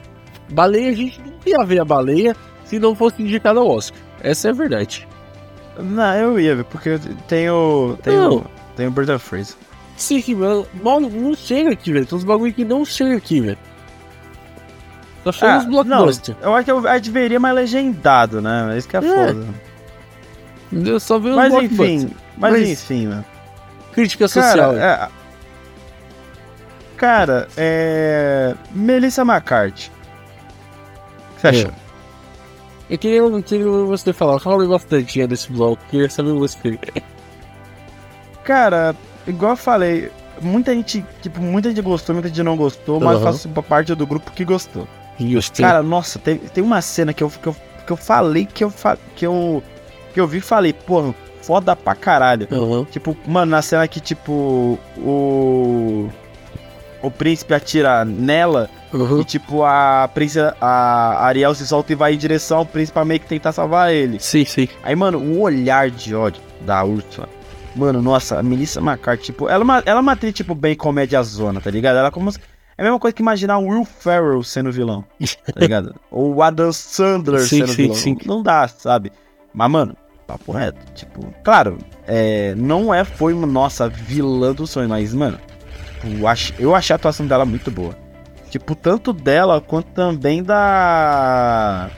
Baleia, a gente não ia ver a baleia se não fosse indicado ao Oscar. Essa é a verdade. Não, eu ia ver, porque tenho... Tenho, Não. tenho Bird of Fraser. Sim, mano, mal não chega aqui, velho. Tem uns bagulho que não chega aqui, velho. Só Ah, os blockbusters. Eu acho que eu, a gente veria mais legendado, né? Isso que é, É, foda. Eu só vejo os Mas enfim, mas, Mas- enfim, mano. Crítica social. Cara, é, Cara, é. Melissa McCarthy. O que você achou? Eu queria, eu queria você falar, falei bastante desse bloco, queria saber você. Cara, igual eu falei, muita gente, tipo, muita gente gostou, muita gente não gostou, mas Aham. faço parte do grupo que gostou. Justo. Cara, nossa, tem, tem uma cena que eu, que eu, que eu falei que eu, que eu que eu vi e falei, pô, foda pra caralho. Aham. Tipo, mano, na cena que, tipo, o. O príncipe atira nela Aham. e, tipo, a princesa. A Ariel se solta e vai em direção ao príncipe pra meio que tentar salvar ele. Sim, sim. Aí, mano, o olhar de ódio da Ursula. Mano, nossa, a Melissa McCarthy, tipo, ela, é ela é uma atriz, tipo, bem comédia zona, tá ligado? Ela é como. se- É a mesma coisa que imaginar o Will Ferrell sendo vilão, tá ligado? Ou o Adam Sandler Sim, sendo sim, vilão. sim. Não, dá, sabe? Mas, mano, papo reto. Tipo, claro, é, não é, foi uma nossa vilã do sonho, mas, mano, eu, ach, eu achei a atuação dela muito boa. Tipo, tanto dela quanto também da.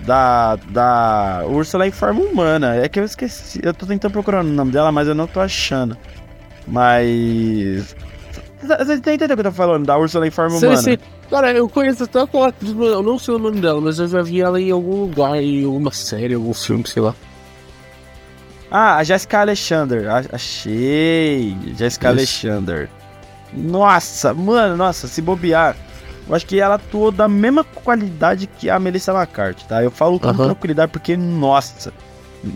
Da. Da Ursula em forma humana. É que eu esqueci. Eu tô tentando procurar o nome dela, mas eu não tô achando. Mas. Você entendeu o que eu tô falando? Da Ursula em forma Sim, humana. sim. Cara, eu conheço até aquela atriz, mas eu não sei o nome dela, mas eu já vi ela em algum lugar, em alguma série, algum filme, sei lá. Ah, a Jessica Alexander. A- Achei. Jessica Isso. Alexander. Nossa, mano, nossa, se bobear. Eu acho que ela atuou da mesma qualidade que a Melissa McCarthy, tá? Eu falo com Aham. tranquilidade porque, nossa.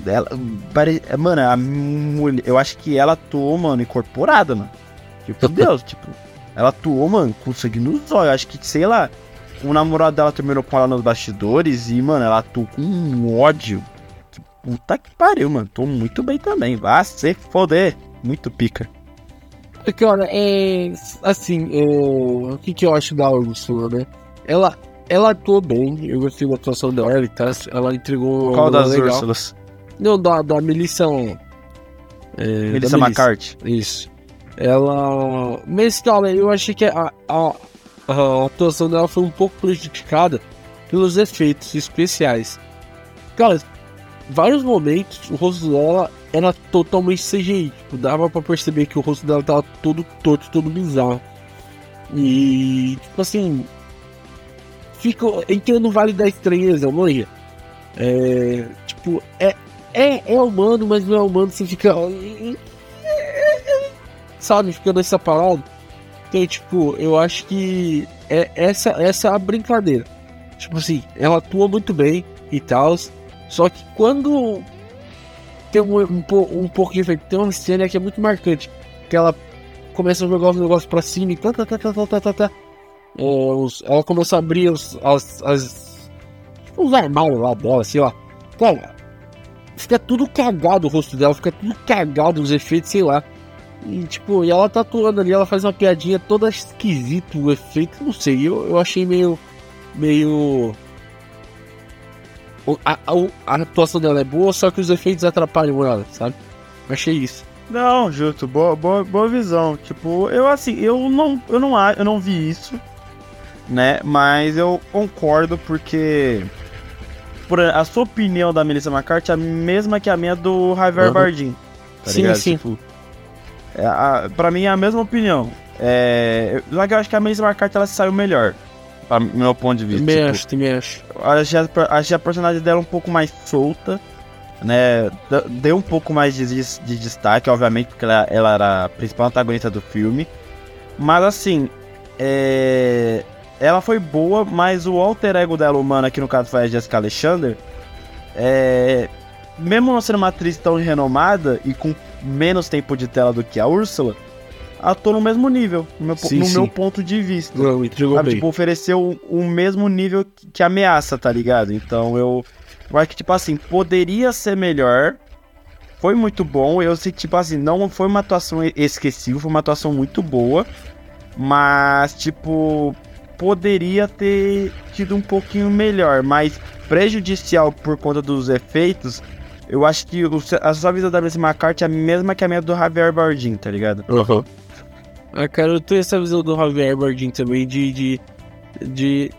Ela, pare... Mano, a mulher. Eu acho que ela atuou, mano, incorporada, mano. Tipo, Deus, tipo. Ela atuou, mano, com sangue nos olhos. Acho que, sei lá. O namorado dela terminou com ela nos bastidores e, mano, ela atuou com um ódio. Que puta que pariu, mano. Tô muito bem também. Vá se foder. Muito pica. Cara, é. Assim, é, o que, que eu acho da Ursula, né? Ela, ela atuou bem, eu gostei da atuação dela, ela, tá, ela entregou. Qual das legal. Úrsulas? Não, da, da Melissa. É, Melissa McCarthy. Isso. Ela. Mas, cara, eu achei que a, a, a atuação dela foi um pouco prejudicada pelos efeitos especiais. Cara, vários momentos o rosto dela era totalmente CGI. Tipo, dava pra perceber que o rosto dela tava todo torto, todo bizarro. E, tipo assim. Fica. Entrando no Vale da Estranheza, manja. É. Tipo, é, é, é humano, mas não é humano, você fica. Sabe, fica nessa parada. Então, tipo, eu acho que é essa, essa é a brincadeira. Tipo assim, ela atua muito bem e tal. Só que quando tem um, um, um pouco de efeito, tem uma cena que é muito marcante. Que ela começa a jogar os negócios pra cima e tá, tá, tá, tá, tá, tá, tá, tá. É, os- ela começa a abrir os, as, as. tipo, os armários lá dela, sei lá. Cara, fica tudo cagado o rosto dela, fica tudo cagado os efeitos, sei lá. E tipo, e ela tá atuando ali, ela faz uma piadinha toda esquisita, o efeito, não sei, eu, eu achei meio. meio. A, a, a atuação dela é boa, só que os efeitos atrapalham ela, sabe? Eu achei isso. Não, justo, boa, boa, boa visão. Tipo, eu assim, eu não, eu não, eu não vi isso, né? Mas eu concordo porque por a sua opinião da Melissa McCarthy é a mesma que a minha do Javier Uhum. Bardem. Tá Sim, ligado? sim. Tipo, é a, pra mim é a mesma opinião. É, eu- acho que a Melissa McCarthy ela saiu melhor, pra meu ponto de vista. Também tipo, acho, também acho. achei a, achei a personagem dela um pouco mais solta, né? Deu um pouco mais de, de destaque, obviamente, porque ela, ela era a principal antagonista do filme. Mas assim, é, ela foi boa, mas o alter ego dela humana, que no caso foi a Jessica Alexander, é, mesmo não sendo uma atriz tão renomada e com menos tempo de tela do que a Úrsula, atuou no mesmo nível, no meu, Sim, no sim. meu ponto de vista Não, entregou sabe, bem. tipo, ofereceu o mesmo nível que que ameaça, tá ligado? Então eu, eu acho que, tipo assim, poderia ser melhor. Foi muito bom. Eu sei, tipo assim, não foi uma atuação esquecível, foi uma atuação muito boa. Mas, tipo, poderia ter tido um pouquinho melhor. Mas prejudicial por conta dos efeitos. Eu acho que o- a sua visão da Melissa McCarthy é a mesma que a minha do Javier Bardem, tá ligado? Aham. Ah, cara, eu tenho essa visão do Javier Bardem também de, de, de.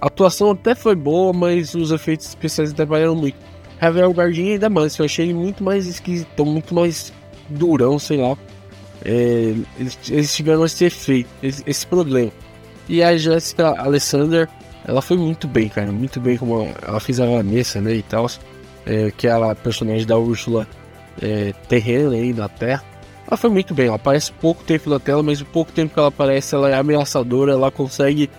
A atuação até foi boa, mas os efeitos especiais atrapalharam muito. Javier Bardem ainda mais, eu achei ele muito mais esquisito, muito mais durão, sei lá. é, eles, eles tiveram esse efeito, esse, esse problema. E a Jessica Alessander, ela foi muito bem, cara, muito bem como ela fez a Vanessa, né, e tal, é, que é a personagem da Úrsula é, terrena aí na Terra. Ela foi muito bem, ela aparece pouco tempo na tela, mas o pouco tempo que ela aparece, ela é ameaçadora, ela consegue.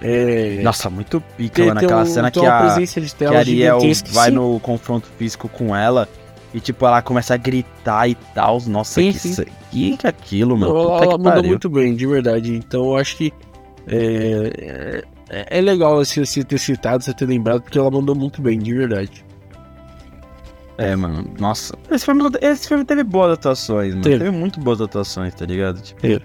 É, Nossa, muito pica lá naquela um, cena que a, que a Ariel vai sim. no confronto físico com ela e tipo, ela começa a gritar e tal. Nossa, sim, que, sim. que que aquilo, mano? Ela, ela mandou muito bem, de verdade. Então eu acho que é, é, é legal assim, você ter citado, você ter lembrado, porque ela mandou muito bem, de verdade. É, mano, nossa. Esse filme, esse filme teve boas atuações, mano. Teve, teve muito boas atuações, tá ligado? Tipo, é.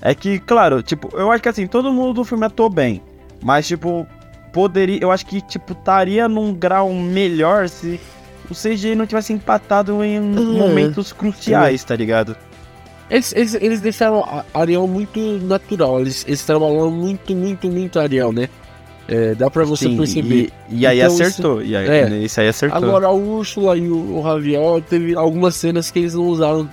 é que, claro, tipo, eu acho que assim, todo mundo do filme atuou bem. Mas, tipo, poderia. Eu acho que, tipo, estaria num grau melhor se o CGI não tivesse empatado em uhum. momentos cruciais, tá ligado? Eles, eles, eles deixaram Ariel muito natural, eles, eles trabalharam muito, muito, muito Ariel, né? É, dá pra você Sim, perceber. E, e aí então, acertou. Isso, e aí, é. isso aí acertou. Agora, o Úrsula e o, o Javier, teve algumas cenas que eles não usaram.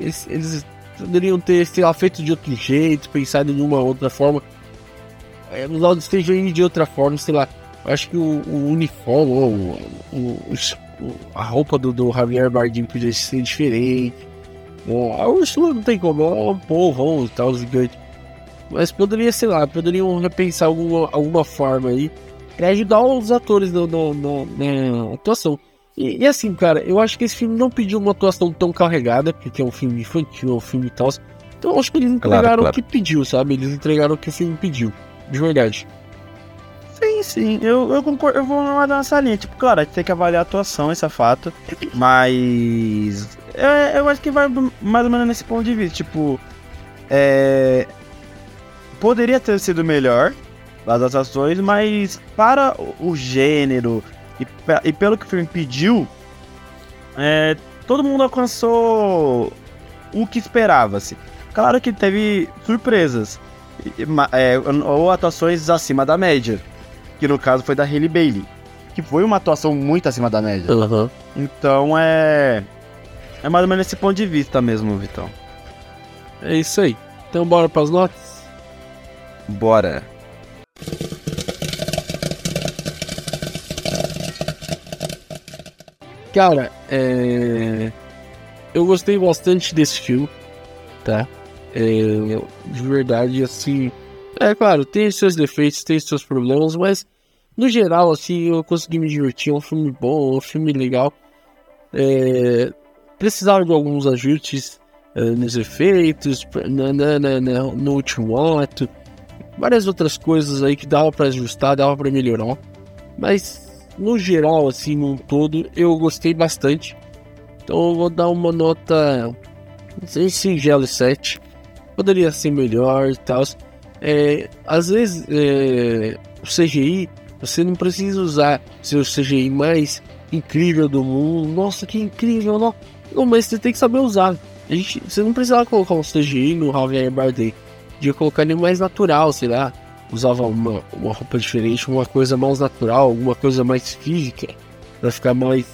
Eles, eles poderiam ter, sei lá, feito de outro jeito, pensado em uma outra forma. É, usar o de outra forma, sei lá. Acho que o, o uniforme, o, o, a roupa do, do Javier Bardem podia ser diferente. Bom, a Úrsula não tem como, é um povão e tal, gigante. Mas poderia, sei lá, poderiam repensar alguma, alguma forma aí pra ajudar os atores no, no, no, na atuação. E, e, assim, cara, eu acho que esse filme não pediu uma atuação tão carregada, porque é um filme infantil, é um filme e tal. Então eu acho que eles entregaram claro, claro. o que pediu, sabe? Eles entregaram o que o filme pediu, de verdade. Sim, sim, eu, eu concordo, eu vou dar nessa linha. Tipo, claro, a gente tem que avaliar a atuação, esse é fato. Mas. Eu, eu acho que vai mais ou menos nesse ponto de vista. Tipo, é, poderia ter sido melhor as atuações, mas para o gênero e, e pelo que o filme pediu, é, todo mundo alcançou o que esperava-se. Claro que teve surpresas, é, ou atuações acima da média, que no caso foi da Hailey Bailey, que foi uma atuação muito acima da média. Uhum. Então é. É mais ou menos esse ponto de vista mesmo, Vitão. É isso aí. Então bora para as notas? Bora! Cara, é... eu gostei bastante desse filme, tá? É... De verdade, assim. É claro, tem seus defeitos, tem seus problemas, mas no geral, assim, eu consegui me divertir. É um filme bom, é um filme legal. É... Precisava de alguns ajustes uh, nos efeitos, na, na, na, no último ato várias outras coisas aí que dava para ajustar, dava para melhorar. Mas no geral, assim, num todo, eu gostei bastante. Então eu vou dar uma nota sei, singelo 7. Poderia ser melhor e tal. É, às vezes é, o CGI, você não precisa usar seu CGI mais incrível do mundo. Nossa, que incrível! Não, não mas você tem que saber usar. A gente, você não precisa colocar um CGI no Javier Bardem de colocar ele mais natural, sei lá. Usava uma, uma roupa diferente, uma coisa mais natural, alguma coisa mais física, pra ficar mais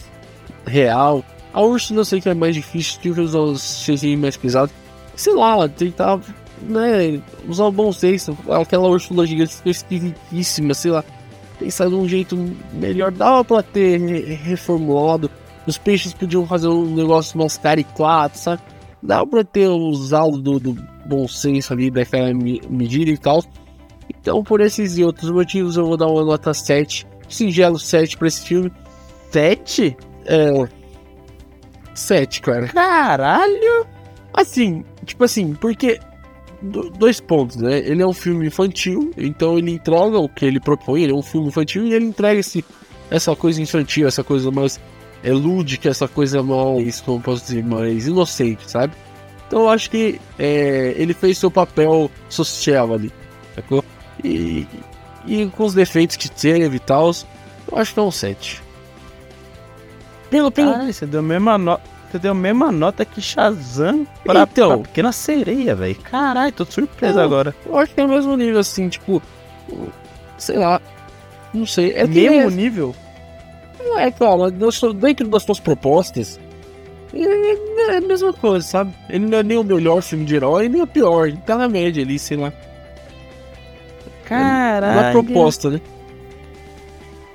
real. A urso não sei que é mais difícil, tinha que usar os CGI mais pesados. Sei lá, tentar né, usar o bom senso. Aquela Úrsula gigante ficou esquisitíssima, sei lá. Pensar de um jeito melhor, dava pra ter reformulado. Os peixes podiam fazer um negócio mais caricato, sabe? Dá pra ter usado do, do bom senso ali daquela medida e tal. Então, por esses e outros motivos, eu vou dar uma nota 7. Singelo 7 pra esse filme. 7? É. 7, cara. Caralho! Assim, tipo assim, porque. Dois pontos, né? Ele é um filme infantil, então ele entrega o que ele propõe. Ele é um filme infantil e ele entrega esse, essa coisa infantil, essa coisa mais é lúdica, essa coisa mais, como posso dizer, mais inocente, sabe? Então eu acho que é, ele fez seu papel social ali, sacou? E, e com os defeitos que teve e tal, eu acho que é um 7. Pelo, pelo... Ah, você deu a mesma nota. Você deu a mesma nota que Shazam pra, então, pra Pequena Sereia, velho. Caralho, tô surpreso eu, agora. Eu acho que é o mesmo nível, assim, tipo. Sei lá. Não sei. É mesmo é... nível? Não é, calma, dentro das suas propostas, é a mesma coisa, sabe? Ele não é nem o melhor filme de herói, nem o pior. Ele tá na média ali, sei lá. Caralho. Na proposta, né?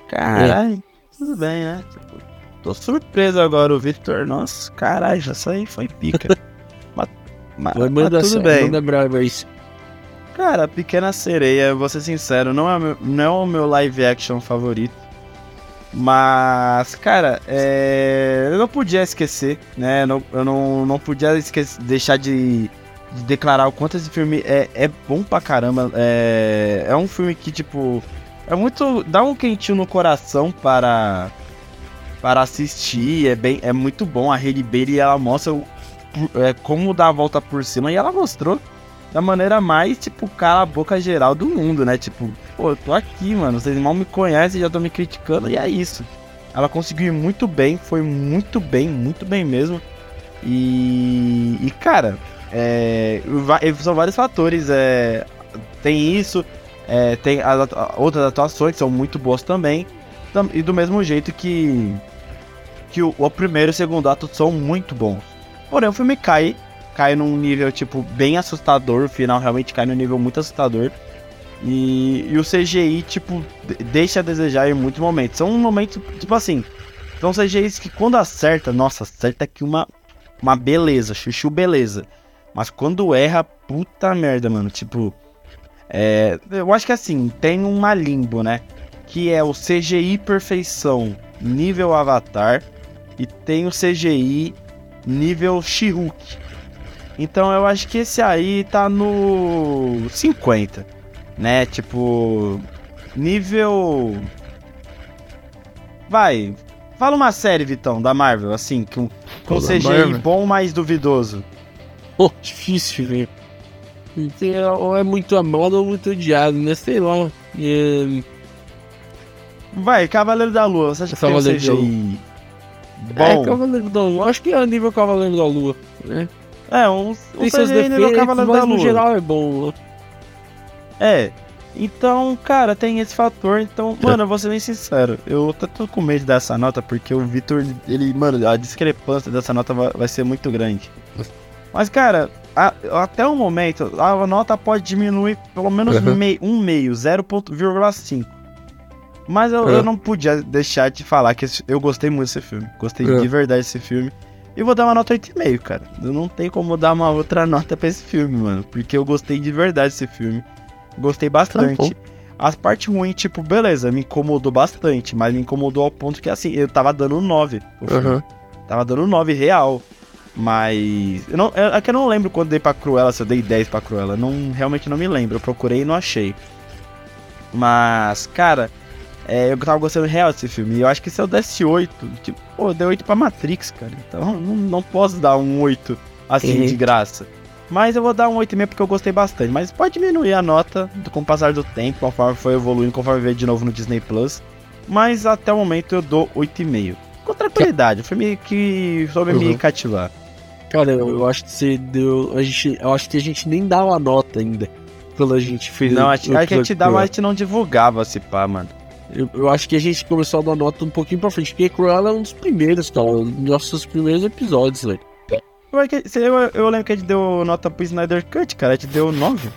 Caralho. Tudo bem, né? Tipo, tô surpreso agora, o Victor. Nossa, caralho, essa aí foi pica. mas, mas, mas tudo bem. manda brava isso. Cara, Pequena Sereia, vou ser sincero, não é, meu- não é o meu live action favorito. Mas, cara, é, eu não podia esquecer, né? Não- eu não, não podia esquecer, deixar de, de declarar o quanto esse filme é, é bom pra caramba. É, é um filme que, tipo, é muito. dá um quentinho no coração para, para assistir. É, bem, é muito bom. A Hailey Bailey ela mostra o- é, como dar a volta por cima e ela mostrou da maneira mais, tipo, cala a boca geral do mundo, né? Tipo, pô, eu tô aqui, mano, vocês mal me conhecem, já estão me criticando, e é isso. Ela conseguiu ir muito bem, foi muito bem, muito bem mesmo. E, e cara, é, são vários fatores. É, tem isso, é, tem as outras atuações que são muito boas também. Tam- E do mesmo jeito que, que o, o primeiro e o segundo ato são muito bons. Porém, o filme cai cai num nível, tipo, bem assustador. O final realmente cai num nível muito assustador. E, e o CGI, tipo, de- deixa a desejar em muitos momentos. São momentos, tipo assim, são CGIs que quando acerta, nossa, acerta que uma, uma beleza, chuchu beleza. Mas quando erra, puta merda, mano. Tipo, é, eu acho que assim, tem uma limbo, né? Que é o CGI perfeição nível Avatar e tem o CGI nível She-Hulk. Então eu acho que esse aí tá no 50, né? Tipo, nível. Vai, fala uma série, Vitão, da Marvel, assim, com, com CGI Marvel? bom, mas duvidoso. Pô, difícil, velho. Ou é muito amado ou muito odiado, né? Sei lá. É, Vai, Cavaleiro da Lua, você acha que tem um Cavaleiro CGI é bom? Cavaleiro da Lua. Acho que é nível Cavaleiro da Lua, né? É, um, um Tem seus defeitos, Cavaleiro mas da no geral é bom. né? É. Então, cara, tem esse fator. Então, mano, eu vou ser bem sincero. Eu tô, tô com medo dessa nota porque o Vitor, ele, mano, a discrepância dessa nota vai, vai ser muito grande. Mas, cara, a- até o momento, a nota pode diminuir pelo menos Uhum. mei- um meio, 0,5. Mas eu, Uhum. eu não podia deixar de falar que esse- eu gostei muito desse filme. Gostei Uhum. de verdade desse filme. E vou dar uma nota 8,5, cara. Eu não tenho como dar uma outra nota pra esse filme, mano. Porque eu gostei de verdade desse filme. Gostei Tá bastante. As partes ruins, tipo, beleza, me incomodou bastante, mas me incomodou ao ponto que, assim, eu tava dando 9. pro filme. Aham. Tava dando 9 real. Mas. Eu não, é é que eu não lembro quando dei pra Cruella, se eu dei 10 pra Cruella. Não, realmente não me lembro. Eu procurei e não achei. Mas, cara, é, eu tava gostando real desse filme. E eu acho que se eu desse 8, tipo, pô, eu dei 8 pra Matrix, cara. Então não, não posso dar um 8 assim Uhum. de graça. Mas eu vou dar um 8,5 porque eu gostei bastante. Mas pode diminuir a nota com o passar do tempo, conforme foi evoluindo, conforme veio de novo no Disney Plus. Mas até o momento eu dou 8,5. Com tranquilidade, foi meio que soube me Uhum. cativar. Cara, eu, eu acho que você deu. A gente, eu acho que a gente nem dá uma nota ainda. Quando a gente fez Não, o- a, gente- o a gente dá, mas a gente não divulgava se pá, mano. Eu, eu acho que a gente começou a dar nota um pouquinho pra frente, porque Cruella é um dos primeiros, cara. Um dos nossos primeiros episódios, velho. Eu, eu, eu lembro que a gente deu nota pro Snyder Cut, cara. A gente deu 9.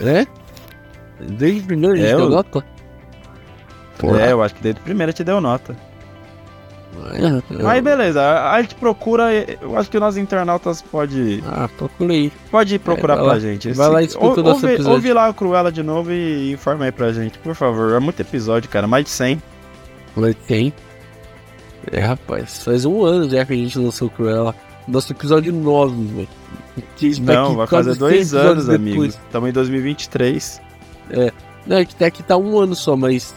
É? Desde o primeiro a gente É, deu eu- nota? É, eu acho que desde o primeiro a gente deu nota. É, Mas beleza, a, gente procura. Eu acho que nós internautas pode, Ah, procurei. pode procurar É, pra lá. gente. Vai lá e escuta o nosso episódio. ouve lá o Cruella de novo e informa aí pra gente, por favor. É muito episódio, cara. Mais de 100. Mas tem. É, rapaz, faz um ano já que a gente lançou Cruella. Nosso episódio 9, velho. Que tá Não, vai fazer dois anos, amigo. Estamos em 2023. Não, é que até aqui tá um ano só, mas.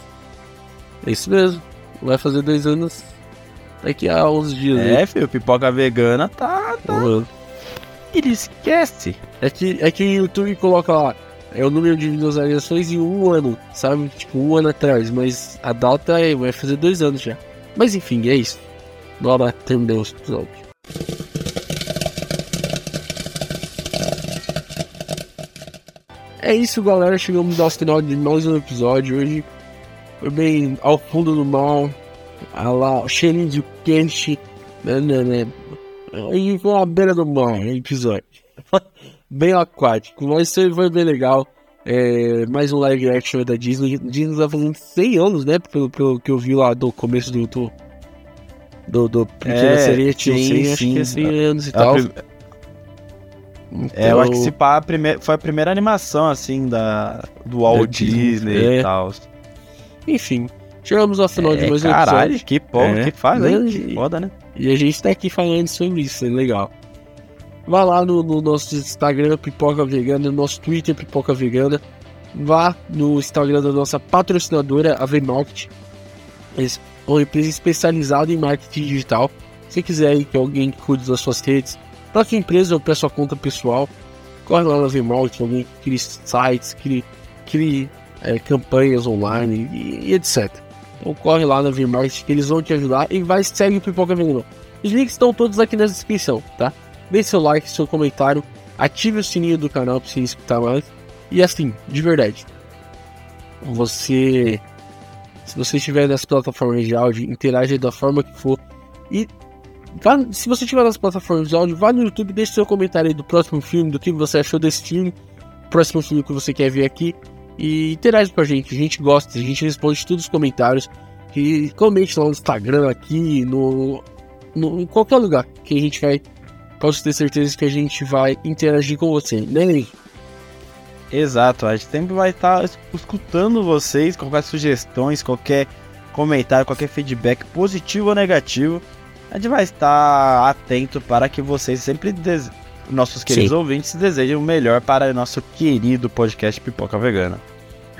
É isso mesmo. Vai fazer dois anos daqui a uns dias. É, filho, pipoca vegana tá. Ano. Ele esquece. É que, é que o YouTube coloca lá. É o número de visualizações em um ano, sabe? Tipo, um ano atrás. Mas a data é, vai fazer dois anos já. Mas enfim, é isso. Bora terminar o episódio. É isso, galera. Chegamos ao final de mais um episódio. Hoje foi bem ao fundo do mal. Lá, cheirinho de quente. Né, né, né. E com a beira do mar, episódio. bem aquático, mas foi bem legal. É, mais um live action da Disney. Disney tá fazendo 100 anos, né? Pelo, pelo que eu vi lá do começo do. do, do, do Pequena é, Sereia, tinha 100, acho que é 100 anos e tal. Prim... Então... É, eu acho que se pá, prime... foi a primeira animação, assim, da... do Walt Disney, Disney é. e tal. Enfim, chegamos ao final é, de mais um Caralho, episódio. que pô, é, que faz, né? Que foda, né? E a gente tá aqui falando sobre isso, é legal. Vá lá no, no, nosso Instagram, Pipoca Vegana, no nosso Twitter, Pipoca Vegana. Vá no Instagram da nossa patrocinadora, a Vmarket. Uma empresa especializada em marketing digital. Se quiser aí que alguém cuide das suas redes, para sua empresa ou para sua conta pessoal, corre lá na Vmarket, alguém que crie sites, crie, crie é, campanhas online e, e, etc. Então corre lá na Vmarket que eles vão te ajudar e vai segue o Pipoca Vegana. Os links estão todos aqui na descrição, tá? Deixe seu like, seu comentário, ative o sininho do canal para você escutar mais. E assim, de verdade, você, se você estiver nas plataformas de áudio, interage da forma que for. E vá, se você estiver nas plataformas de áudio, vá no YouTube, deixe seu comentário aí do próximo filme, do que você achou desse filme, próximo filme que você quer ver aqui. E interage com a gente, a gente gosta, a gente responde todos os comentários. E comente lá no Instagram, aqui, no, no em qualquer lugar que a gente vai posso ter certeza que a gente vai interagir com você, né? Exato, a gente sempre vai estar tá escutando vocês, qualquer sugestões, qualquer comentário, qualquer feedback positivo ou negativo. A gente vai estar atento para que vocês sempre. Nossos queridos Sim. ouvintes, desejem o melhor para o nosso querido podcast Pipoca Vegana.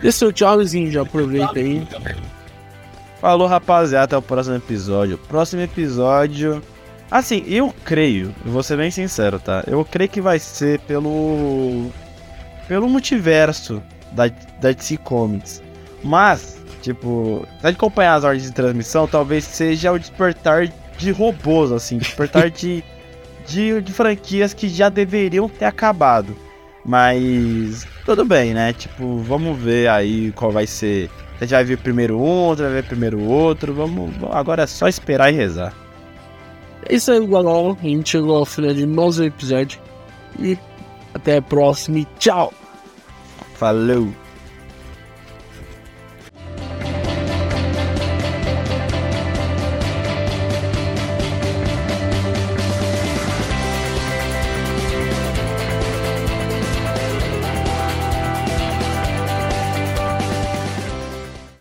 Dê seu tchauzinho, já aproveita aí. Falou, rapaziada, até o próximo episódio. Próximo episódio Assim, eu creio, vou ser bem sincero, tá? Eu creio que vai ser pelo. pelo multiverso da, da DC Comics. Mas, tipo, se acompanhar as ordens de transmissão, talvez seja o despertar de robôs, assim, despertar de, de, de franquias que já deveriam ter acabado. Mas tudo bem, né? Tipo, vamos ver aí qual vai ser. Gente vai ver primeiro um, outro vai ver primeiro outro. Vamos, agora é só esperar e rezar. É isso aí, galera. A gente chegou ao final de mais um episódio. E até a próxima e tchau! Falou!